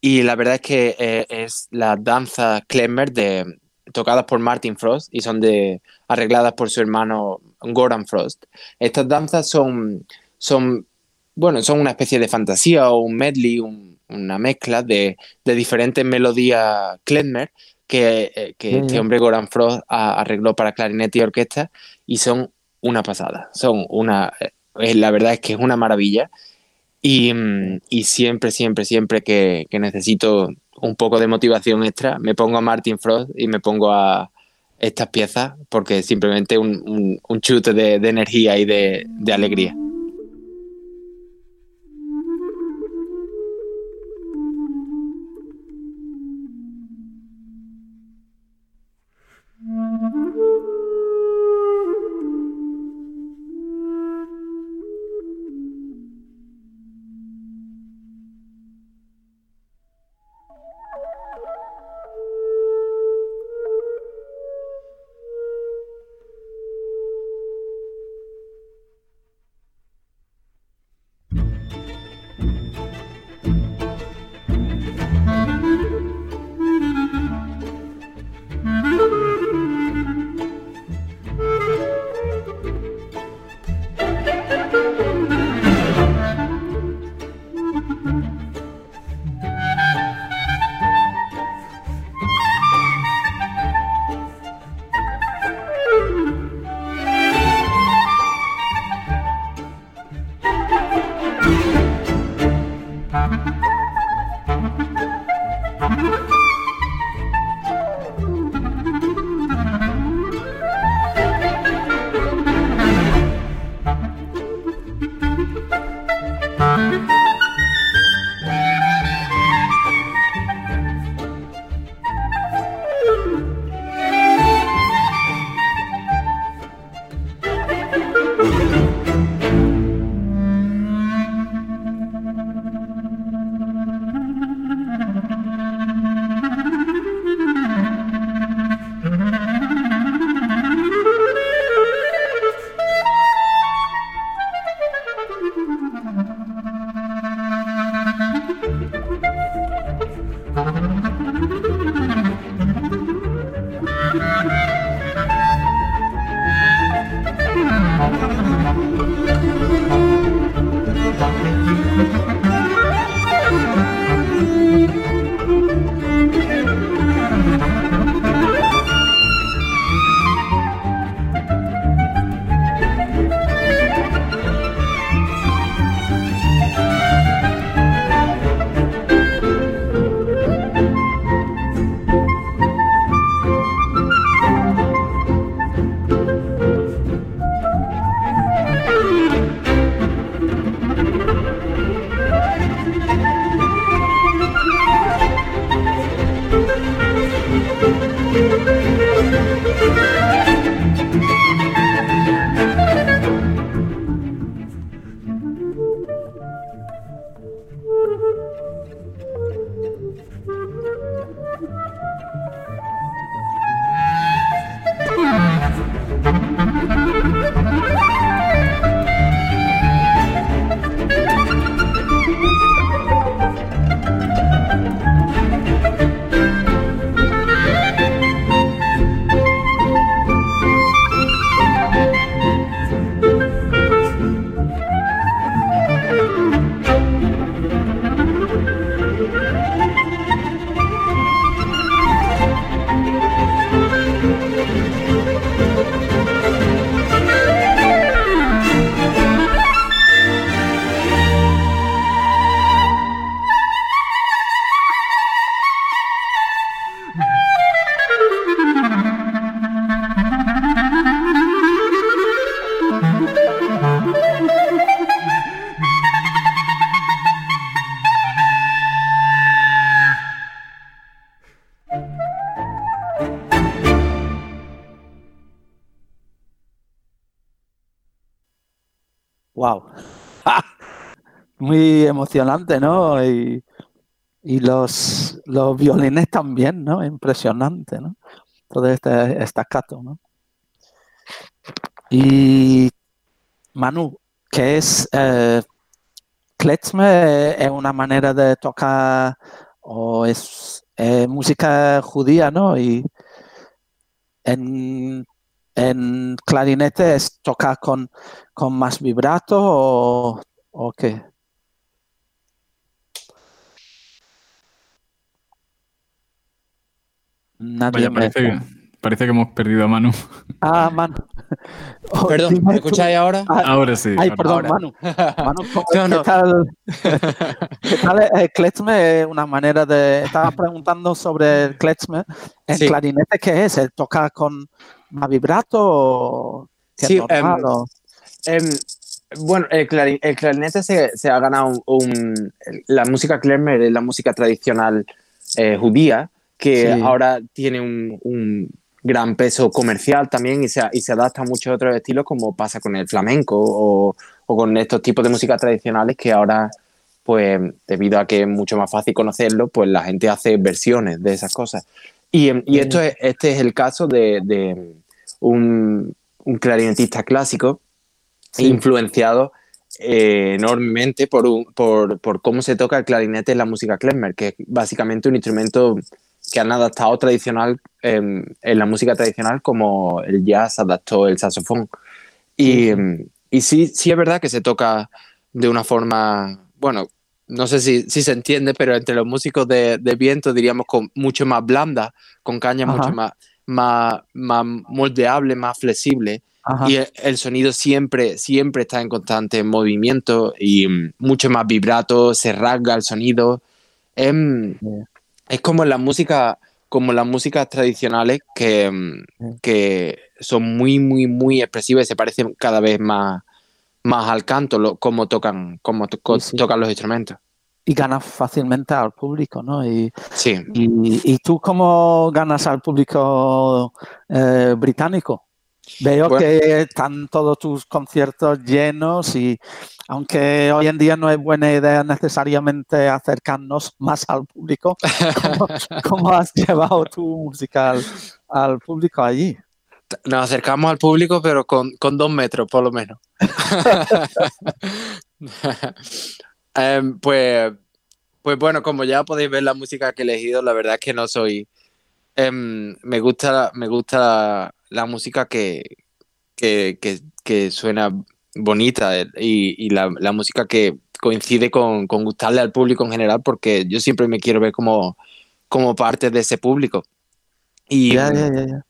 S3: Y la verdad es que eh, es la danza Klemmer de, tocadas por Martin Frost y son de, arregladas por su hermano Goran Frost. Estas danzas son, son, bueno, son una especie de fantasía o un medley, una mezcla de, de diferentes melodías Klemmer que, eh, que
S2: Ya,
S3: este hombre Goran Frost a- arregló para clarinete y orquesta y son una pasada. Son una, eh, la verdad es que es una maravilla y, mm, y siempre, siempre, siempre que, que necesito un poco de motivación extra, me pongo a Martin Frost y me pongo a estas piezas porque es simplemente un, un, un chute de, de energía y de, de alegría.
S2: Emocionante, ¿no? Y, los, los violines también, ¿no? Impresionante, ¿no? Todo este estacato, ¿no? Y Manu, ¿qué es eh? ¿Es una manera de tocar o es música judía, ¿no? Y en, clarinete es tocar con, más vibrato o qué?
S4: Vaya, parece, que, parece que hemos perdido a Manu.
S2: Ah, Manu. Oh,
S3: Perdón, ¿me escucháis ahora?
S2: Ah,
S4: Ahora sí.
S2: Ay,
S4: ahora.
S2: perdón,
S3: ahora.
S2: Manu. Manu, ¿cómo-
S3: No, no.
S2: ¿qué tal? ¿Qué tal el klezmer? Una manera de... Estaba preguntando sobre el klezmer. ¿El
S3: Sí.
S2: clarinete qué es? ¿El toca con más vibrato o qué
S3: Sí,
S2: normal,
S3: em,
S2: o-
S3: Em, bueno, el, clari- el clarinete se, se ha ganado un, un- La música klezmer es la música tradicional eh, judía, que
S2: Sí.
S3: ahora tiene un, un gran peso comercial también y se, y se adapta a muchos otros estilos, como pasa con el flamenco o, o con estos tipos de música tradicionales que ahora, pues, debido a que es mucho más fácil conocerlo, pues la gente hace versiones de esas cosas. Y, em, y esto es, este es el caso de, de un, un clarinetista clásico
S2: Sí.
S3: influenciado eh, enormemente por, un- por, por cómo se toca el clarinete en la música klezmer, que es básicamente un instrumento que han adaptado tradicional em, en la música tradicional como el jazz adaptó el saxofón. Y, em, y sí, sí es verdad que se toca de una forma, bueno, no sé si, si se entiende, pero entre los músicos de, de viento diríamos con mucho más blanda, con cañas
S2: Ajá.
S3: mucho más, más, más moldeable, más flexible
S2: Ajá.
S3: y el, el sonido siempre, siempre está en constante movimiento y mm, mucho más vibrato, se rasga el sonido. Em,
S2: Yeah.
S3: Es como la música, como las músicas tradicionales que, mm, que son muy, muy, muy expresivas y se parecen cada vez más, más al canto, lo, cómo tocan, cómo to- co-
S2: Sí, sí.
S3: tocan los instrumentos.
S2: Y ganas fácilmente al público, ¿no? Y,
S3: Sí.
S2: y, y tú cómo ganas al público eh, británico? Veo
S3: Bueno.
S2: que están todos tus conciertos llenos y aunque hoy en día no es buena idea necesariamente acercarnos más al público, ¿cómo, cómo has llevado tu música al, al público allí?
S3: Nos acercamos al público, pero con, con dos metros, por lo menos. Em, pues, pues bueno, como ya podéis ver la música que he elegido, la verdad es que no soy. em, me gusta, me gusta la música que, que, que- que suena bonita eh, y, y la, la música que coincide con, con gustarle al público en general, porque yo siempre me quiero ver como, como parte de ese público. Y,
S2: Ya, ya, ya, ya.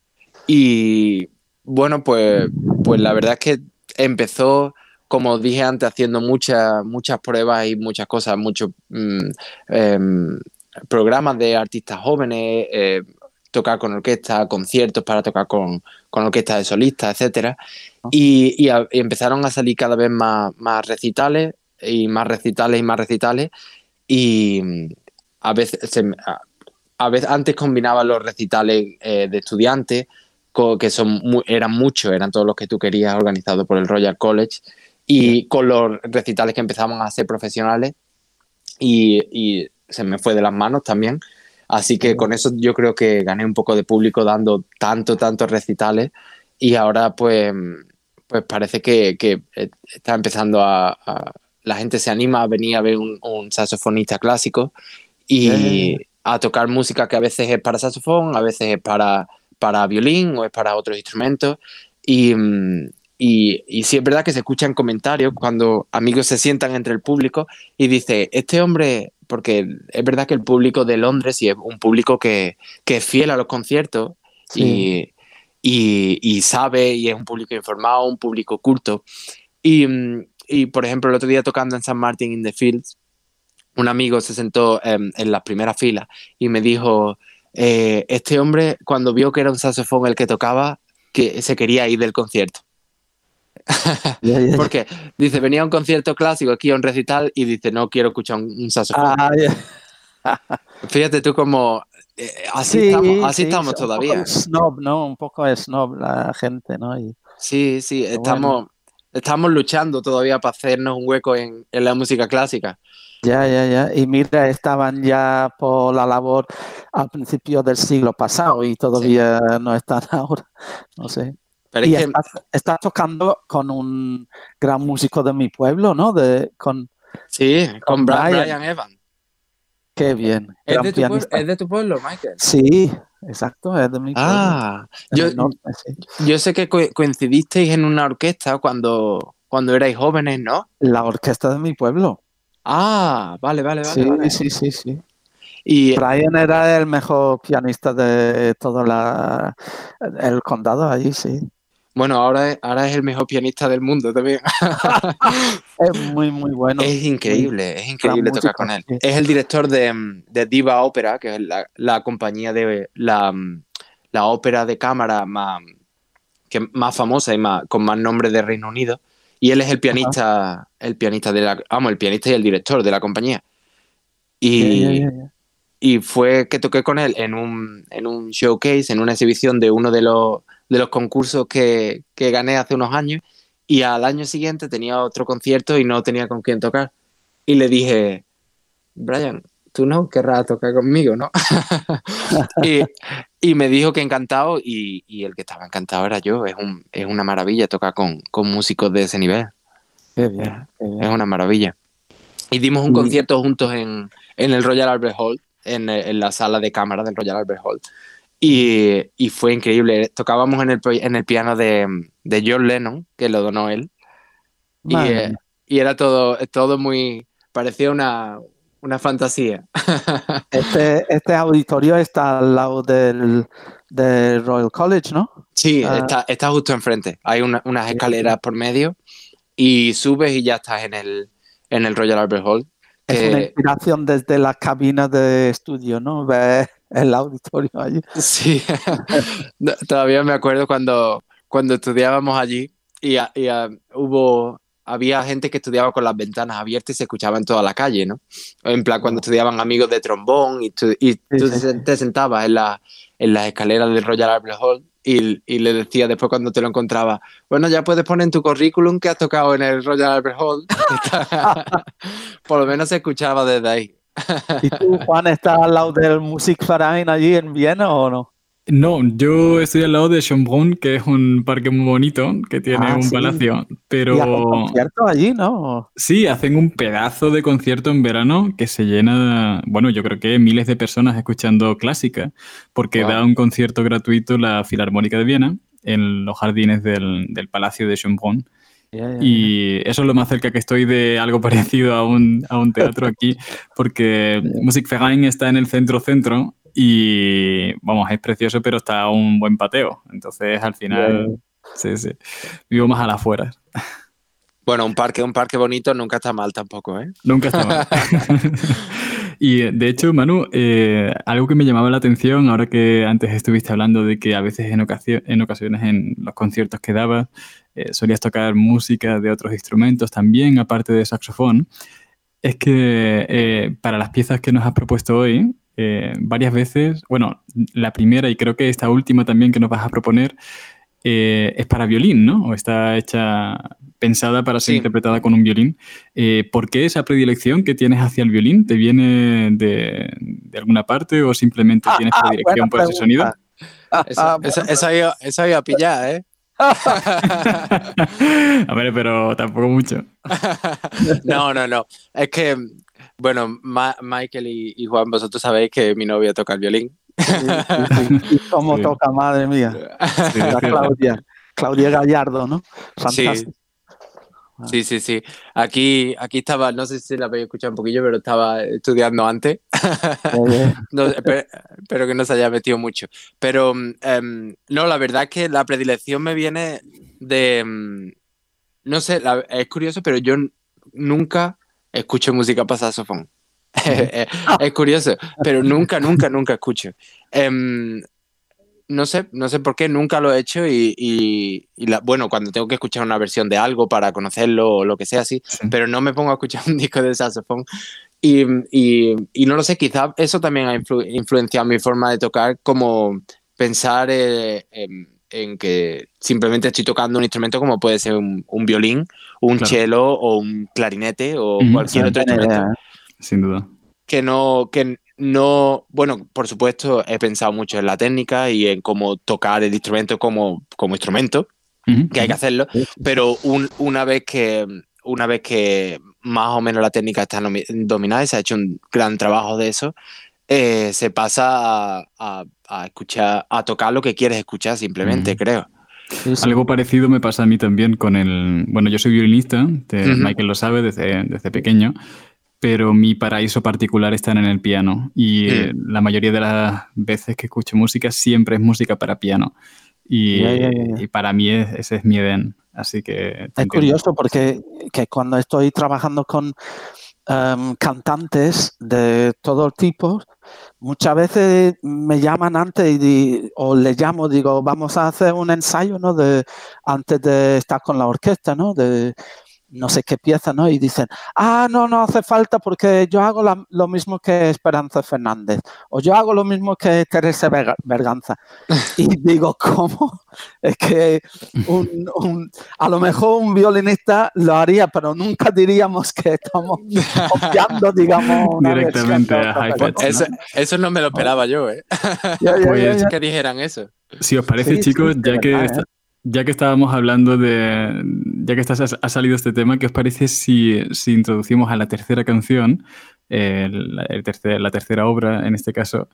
S3: y bueno, pues, pues la verdad es que empezó, como dije antes, haciendo muchas, muchas pruebas y muchas cosas, muchos mm, em, programas de artistas jóvenes, eh, tocar con orquesta, conciertos para tocar con, con orquesta de solistas, etcétera. Y, y a- y empezaron a salir cada vez más, más recitales y más recitales y más recitales. Y mm, a veces, se a- veces antes combinaba los recitales eh, de estudiantes, que son eran muchos, eran todos los que tú querías organizados por el Royal College, y con los recitales que empezaban a ser profesionales, y, y se me fue de las manos también. Así que con eso yo creo que gané un poco de público dando tanto, tantos recitales, y ahora pues, pues parece que, que eh, está empezando a, a- La gente se anima a venir a ver un, un saxofonista clásico y
S2: ya.
S3: a tocar música que a veces es para saxofón, a veces es para, para violín o es para otros instrumentos. Y, y, y sí es verdad que se escuchan comentarios cuando amigos se sientan entre el público y dice, este hombre, porque es verdad que el público de Londres y es un público que, que es fiel a los conciertos
S2: Sí.
S3: y, y, y sabe y es un público informado, un público culto. Y, y, por ejemplo, el otro día tocando en San Martin in the Fields, un amigo se sentó em, en la primera fila y me dijo, eh, este hombre cuando vio que era un saxofón el que tocaba, que se quería ir del concierto. Porque dice, venía a un concierto clásico aquí a un recital y dice, no quiero escuchar un, un saxofón.
S2: Ah.
S3: Fíjate tú como... eh, así
S2: Sí,
S3: estamos, así
S2: sí,
S3: estamos todavía.
S2: Snob, ¿no? Un poco snob la gente, ¿no? Y,
S3: Sí, sí, estamos, estamos luchando todavía para hacernos un hueco en, en la música clásica.
S2: ya, ya, ya. Y mira, estaban ya por la labor al principio del siglo pasado y todavía no están ahora. No sé.
S3: Pero
S2: y
S3: es que,
S2: estás, estás tocando con un gran músico de mi pueblo, ¿no? De, con
S3: sí, con
S2: Brian.
S3: Brian Evans.
S2: qué bien.
S3: ¿Es de, tu pueblo,
S2: pianista.
S3: es de tu pueblo, Michael?
S2: Sí, exacto, es de mi pueblo.
S3: Ah, yo,
S2: el norte, sí.
S3: yo sé que co- coincidisteis en una orquesta cuando, cuando erais jóvenes, ¿no?
S2: La orquesta de mi pueblo.
S3: Ah, vale, vale, vale.
S2: sí,
S3: vale.
S2: sí, sí, sí.
S3: Y
S2: Brian era el mejor pianista de todo la, el condado allí, sí.
S3: Bueno, ahora, es- ahora es el mejor pianista del mundo también.
S2: Es muy, muy bueno.
S3: es increíble, es increíble tocar con él. Es el director de, mm, de Diva Opera, que es la, la compañía de la, mm, la ópera de cámara más, que más famosa y más, con más nombre de Reino Unido. Y él es el pianista, el pianista de la, vamos, el pianista y el director de la compañía. Y, y fue que toqué con él en un, en un showcase, en una exhibición de uno de los, de los concursos que, que gané hace unos años. Y al año siguiente tenía otro concierto y no tenía con quién tocar. Y le dije, Brian, tú no querrás tocar conmigo, ¿no? y, y me dijo que encantado y, y el que estaba encantado era yo. Es, un, es una maravilla tocar con, con músicos de ese nivel.
S2: Qué bien, qué bien.
S3: Es una maravilla. Y dimos un concierto juntos en, en el Royal Albert Hall, en, en la sala de cámara del Royal Albert Hall. Y, y fue increíble. Tocábamos en el, en el piano de, de John Lennon, que lo donó él. Y, eh, y era todo, todo muy. parecía una, una fantasía.
S2: Este, este auditorio está al lado del, del Royal College, ¿no?
S3: Sí,
S2: Ah.
S3: está, está justo enfrente. Hay una- unas escaleras por medio y subes y ya estás en el, en el Royal Albert Hall.
S2: Es una inspiración desde la cabina de estudio, ¿no? Ver el auditorio allí.
S3: Sí, todavía me acuerdo cuando, cuando estudiábamos allí y, a- y a- hubo, había gente que estudiaba con las ventanas abiertas y se escuchaba en toda la calle, ¿no? En plan, cuando estudiaban amigos de trombón y tú, y tú
S2: sí,
S3: se- te sentabas en, la, en las escaleras del Royal Albert Hall y, y le decía después cuando te lo encontraba, bueno, ya puedes poner en tu currículum que has tocado en el Royal Albert Hall. Por lo menos se escuchaba desde ahí.
S2: ¿Y tú, Juan, estás al lado del Musikverein allí en Viena o no?
S4: No, yo estoy al lado de Schönbrunn, que es un parque muy bonito, que tiene
S2: Ah,
S4: un
S2: sí.
S4: palacio,
S2: Y hacen
S4: pero
S2: conciertos allí, ¿no?
S4: sí, hacen un pedazo de concierto en verano que se llena, bueno, yo creo que miles de personas escuchando clásica, porque
S3: Wow.
S4: da un concierto gratuito la Filarmónica de Viena en los jardines del, del Palacio de Schönbrunn. Y eso es lo más cerca que estoy de algo parecido a un, a un teatro aquí, porque Musikverein está en el centro-centro y, vamos, es precioso, pero está a un buen pateo. Entonces, al final, sí, sí, vivo más a las afueras.
S3: Bueno, un parque, un parque bonito nunca está mal tampoco, ¿eh?
S4: Nunca está mal. y de hecho, Manu, eh, algo que me llamaba la atención, ahora que antes estuviste hablando de que a veces en, ocasiones en, ocasiones en los conciertos que dabas eh, solías tocar música de otros instrumentos también, aparte de saxofón, es que eh, para las piezas que nos has propuesto hoy, eh, varias veces, bueno, la primera y creo que esta última también que nos vas a proponer, eh, es para violín, ¿no? O está hecha, pensada para ser
S3: Sí.
S4: interpretada con un violín. Eh, ¿Por qué esa predilección que tienes hacia el violín? ¿Te viene de, de alguna parte o simplemente tienes
S2: Ah,
S4: predilección por ese sonido?
S2: Ah,
S3: eso iba, eso iba a pillar, ¿eh?
S4: a ver, pero tampoco mucho.
S3: No, no, no. Es que, bueno, Ma- Michael y, y Juan, vosotros sabéis que mi novia toca el violín.
S2: Sí, sí, sí. ¿Y cómo
S4: Sí.
S2: toca, madre mía?
S4: Sí.
S2: Claudia. Claudia Gallardo, ¿no? Fantástico.
S3: Sí, sí, sí. Aquí, aquí estaba, no sé si la habéis escuchado un poquillo, pero estaba estudiando antes. No, espero, espero que no se haya metido mucho. Pero mm, em, no, la verdad es que la predilección me viene de. mm, no sé, la- es curioso, pero yo nunca escucho música para saxofón. es, es curioso, pero nunca, nunca, nunca escucho. Em, no sé, no sé por qué, nunca lo he hecho y, y- y la- bueno, cuando tengo que escuchar una versión de algo para conocerlo o lo que sea así,
S4: Sí.
S3: pero no me pongo a escuchar un disco de saxofón. Y, y- y no lo sé, quizás eso también ha influ- influenciado mi forma de tocar, como pensar eh, en, en que simplemente estoy tocando un instrumento como puede ser un, un violín, un
S4: Claro.
S3: cello o un clarinete o cualquier otro instrumento
S2: idea.
S4: Sin duda.
S3: que no, que no, bueno, por supuesto he pensado mucho en la técnica y en cómo tocar el instrumento como, como instrumento, que hay que hacerlo, pero un- una vez que una vez que más o menos la técnica está dominada y se ha hecho un gran trabajo de eso, eh, se pasa a, a- a escuchar, a tocar lo que quieres escuchar simplemente, creo.
S4: Algo parecido me pasa a mí también con el... Bueno, yo soy violinista, te-. Michael lo sabe desde, desde pequeño, pero mi paraíso particular está en el piano. Y eh,
S3: Mm.
S4: la mayoría de las veces que escucho música siempre es música para piano. Y, para mí es- ese es mi Edén. Así que...
S2: Es curioso porque que cuando estoy trabajando con em, cantantes de todo tipo, muchas veces me llaman antes y di- o le llamo, digo, vamos a hacer un ensayo, ¿no? De, antes de estar con la orquesta, ¿no? De no sé qué pieza, ¿no? Y dicen, ah, no, no hace falta porque yo hago la- lo mismo que Esperanza Fernández o yo hago lo mismo que Teresa Berga- Berganza. Y digo, ¿cómo? Es que un, un- a lo mejor un violinista lo haría, pero nunca diríamos que estamos copiando, digamos, una
S4: Directamente a
S2: otra.
S3: Eso, eso no me lo esperaba yo, ¿eh?
S2: Ya, ya,
S4: Pues-.
S3: Que dijeran eso.
S4: Si os parece,
S2: Sí,
S4: chicos,
S2: sí,
S4: ya, que
S2: verdad, ¿eh?
S4: Ya que estábamos hablando de. Ya que estás, ha salido este tema, ¿qué os parece si, si introducimos a la tercera canción, eh, la, el tercer- la tercera obra en este caso,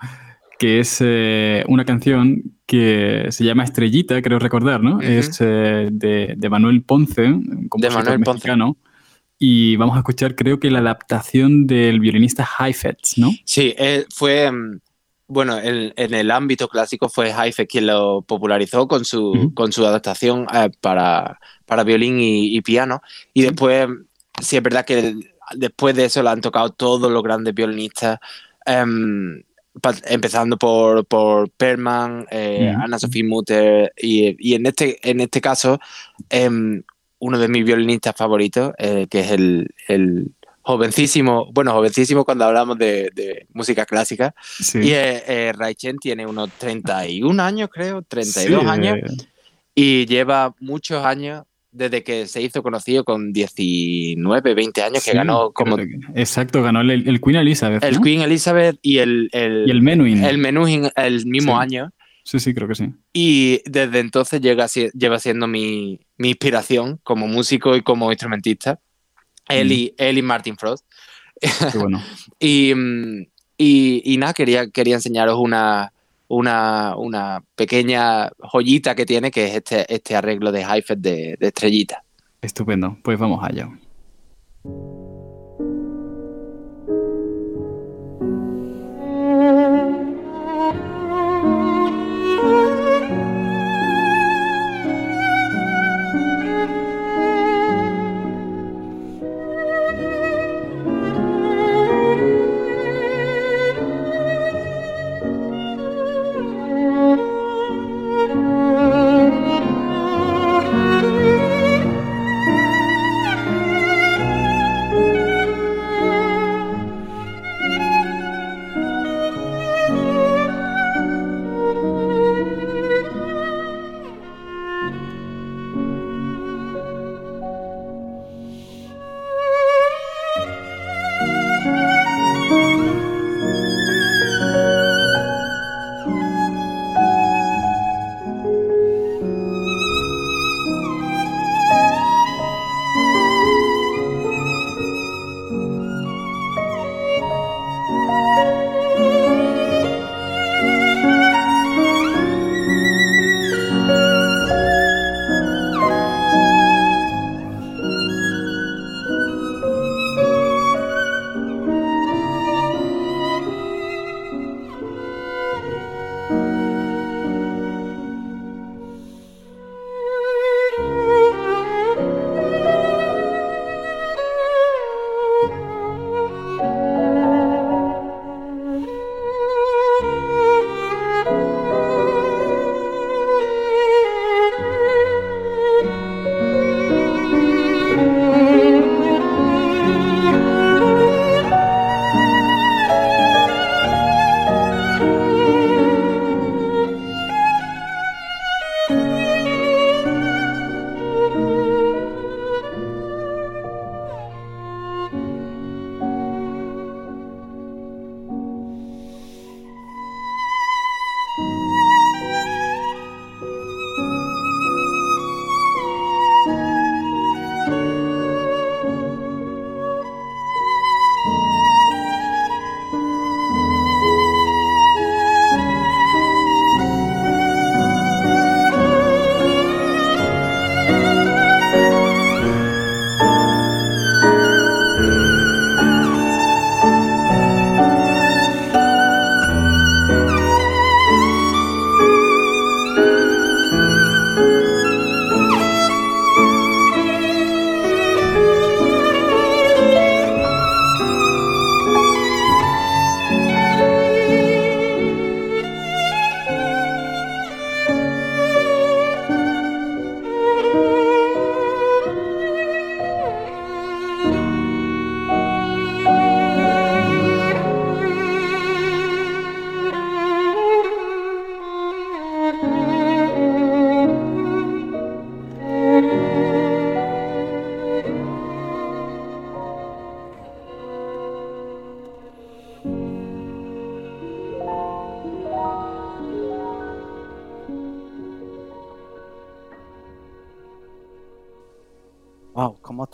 S4: que es eh, una canción que se llama Estrellita, creo recordar, ¿no? Es eh, de, de Manuel Ponce, un compositor
S3: Manuel Ponce.
S4: mexicano. Y vamos a escuchar, creo que la adaptación del violinista Heifetz, ¿no?
S3: Sí, eh, fue. mm, Bueno, en, en el ámbito clásico fue Heifetz quien lo popularizó con su, con su adaptación eh, para, para violín y, y piano. Y después, sí es verdad que después de eso lo han tocado todos los grandes violinistas, em, empezando por, por Perman, eh. Anna Sophie Mutter, y, y en, este, en este caso, em, uno de mis violinistas favoritos, eh, que es el, el jovencísimo, bueno, jovencísimo cuando hablamos de, de música clásica,
S4: Sí.
S3: y eh, eh, Rai Chen tiene unos 31 años, creo, 32
S4: Sí,
S3: años,
S4: eh,
S3: y lleva muchos años desde que se hizo conocido con 19, 20 años, que ganó como
S4: Exacto, ganó el, el Queen Elizabeth.
S3: el
S4: ¿no?
S3: Queen Elizabeth y el, el,
S4: Y el Menuhin.
S3: el Menuhin el mismo año.
S4: Sí, sí, creo que sí.
S3: Y desde entonces llega, lleva siendo mi, mi inspiración como músico y como instrumentista. Él, y, él y Martin Frost.
S4: Qué bueno.
S3: Y, y, y nada, quería, quería enseñaros una, una, una pequeña joyita que tiene, que es este, este arreglo de Heifetz de, de estrellita.
S4: Estupendo. Pues vamos allá.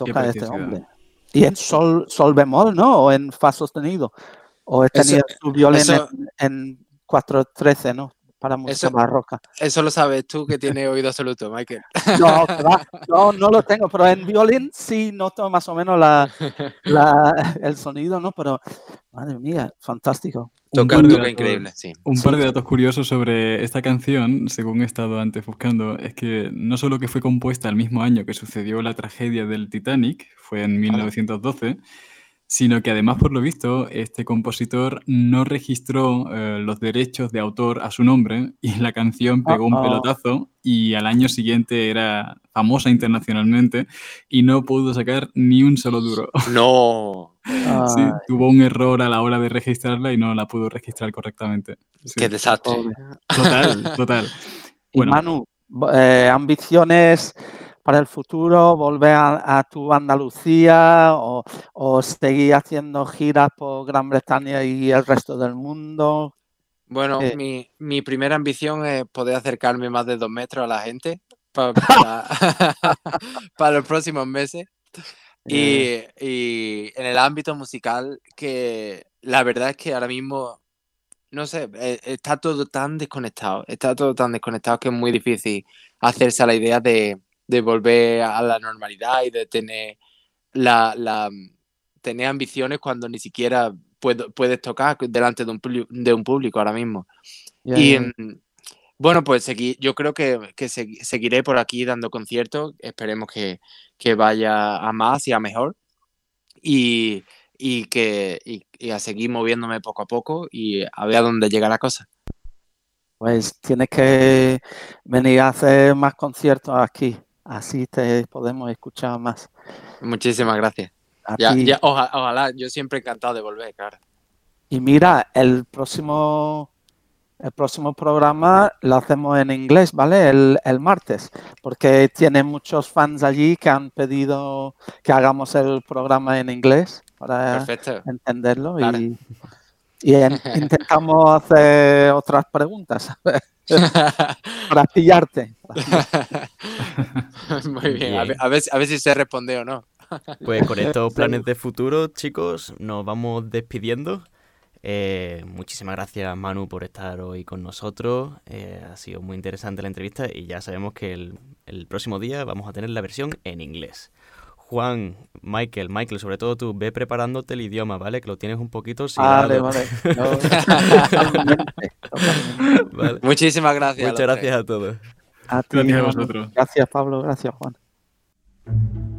S2: toca este hombre? Y en sol, sol bemol, ¿no? O en fa sostenido. O tenía su violín en, en 413, ¿no? Para música eso, barroca.
S3: Eso lo sabes tú que tienes oído absoluto, Michael.
S2: No, no, no lo tengo, pero en violín sí noto más o menos la, la, el sonido, ¿no? Pero, madre mía, fantástico.
S3: Toca, un toca increíble, sí.
S4: Un par de datos curiosos sobre esta canción, según he estado antes buscando, es que no solo que fue compuesta el mismo año que sucedió la tragedia del Titanic, fue en 1912, sino que además, por lo visto, este compositor no registró eh, los derechos de autor a su nombre y la canción pegó un pelotazo y al año siguiente era famosa internacionalmente y no pudo sacar ni un solo duro.
S3: No.
S4: sí, tuvo un error a la hora de registrarla y no la pudo registrar correctamente.
S3: Qué desastre.
S4: Total, total.
S2: Bueno. Manu, eh, ambiciones para el futuro, volver a, tu Andalucía o, seguir haciendo giras por Gran Bretaña y el resto del mundo?
S3: Bueno, eh. mi, mi, primera ambición es poder acercarme más de dos metros a la gente para, para, los próximos meses. Y, y, en el ámbito musical, que la verdad es que ahora mismo, no sé, eh, está todo tan desconectado, está todo tan desconectado que es muy difícil hacerse a la idea de, de volver a la normalidad y de tener la, la tener ambiciones cuando ni siquiera puedes tocar delante de un, de un público ahora mismo. y mm, bueno, pues seguí, yo creo que, que seguiré por aquí dando conciertos, esperemos que, que, vaya a más y a mejor y, y que y, a seguir moviéndome poco a poco y a ver a dónde llega la cosa.
S2: Pues tienes que venir a hacer más conciertos aquí. Así te podemos escuchar más.
S3: Muchísimas gracias. Ya, ojalá, yo siempre encantado de volver, claro.
S2: Y mira, el próximo, el próximo programa lo hacemos en inglés, ¿vale? El, martes, porque tiene muchos fans allí que han pedido que hagamos el programa en inglés para entenderlo y, y intentamos hacer otras preguntas. para pillarte.
S3: Muy bien, A, ver, a, ver, si se responde o no.
S1: Pues con estos planes de futuro, chicos, nos vamos despidiendo. Eh, muchísimas gracias Manu por estar hoy con nosotros. Eh, ha sido muy interesante la entrevista y ya sabemos que el, el próximo día vamos a tener la versión en inglés. Juan, Michael, Michael, sobre todo tú, ve preparándote el idioma, ¿vale? Que lo tienes un poquito
S2: Vale, vale.
S3: Muchísimas gracias.
S1: Muchas gracias a todos.
S4: gracias a vosotros.
S2: Gracias, Pablo. Gracias, Juan.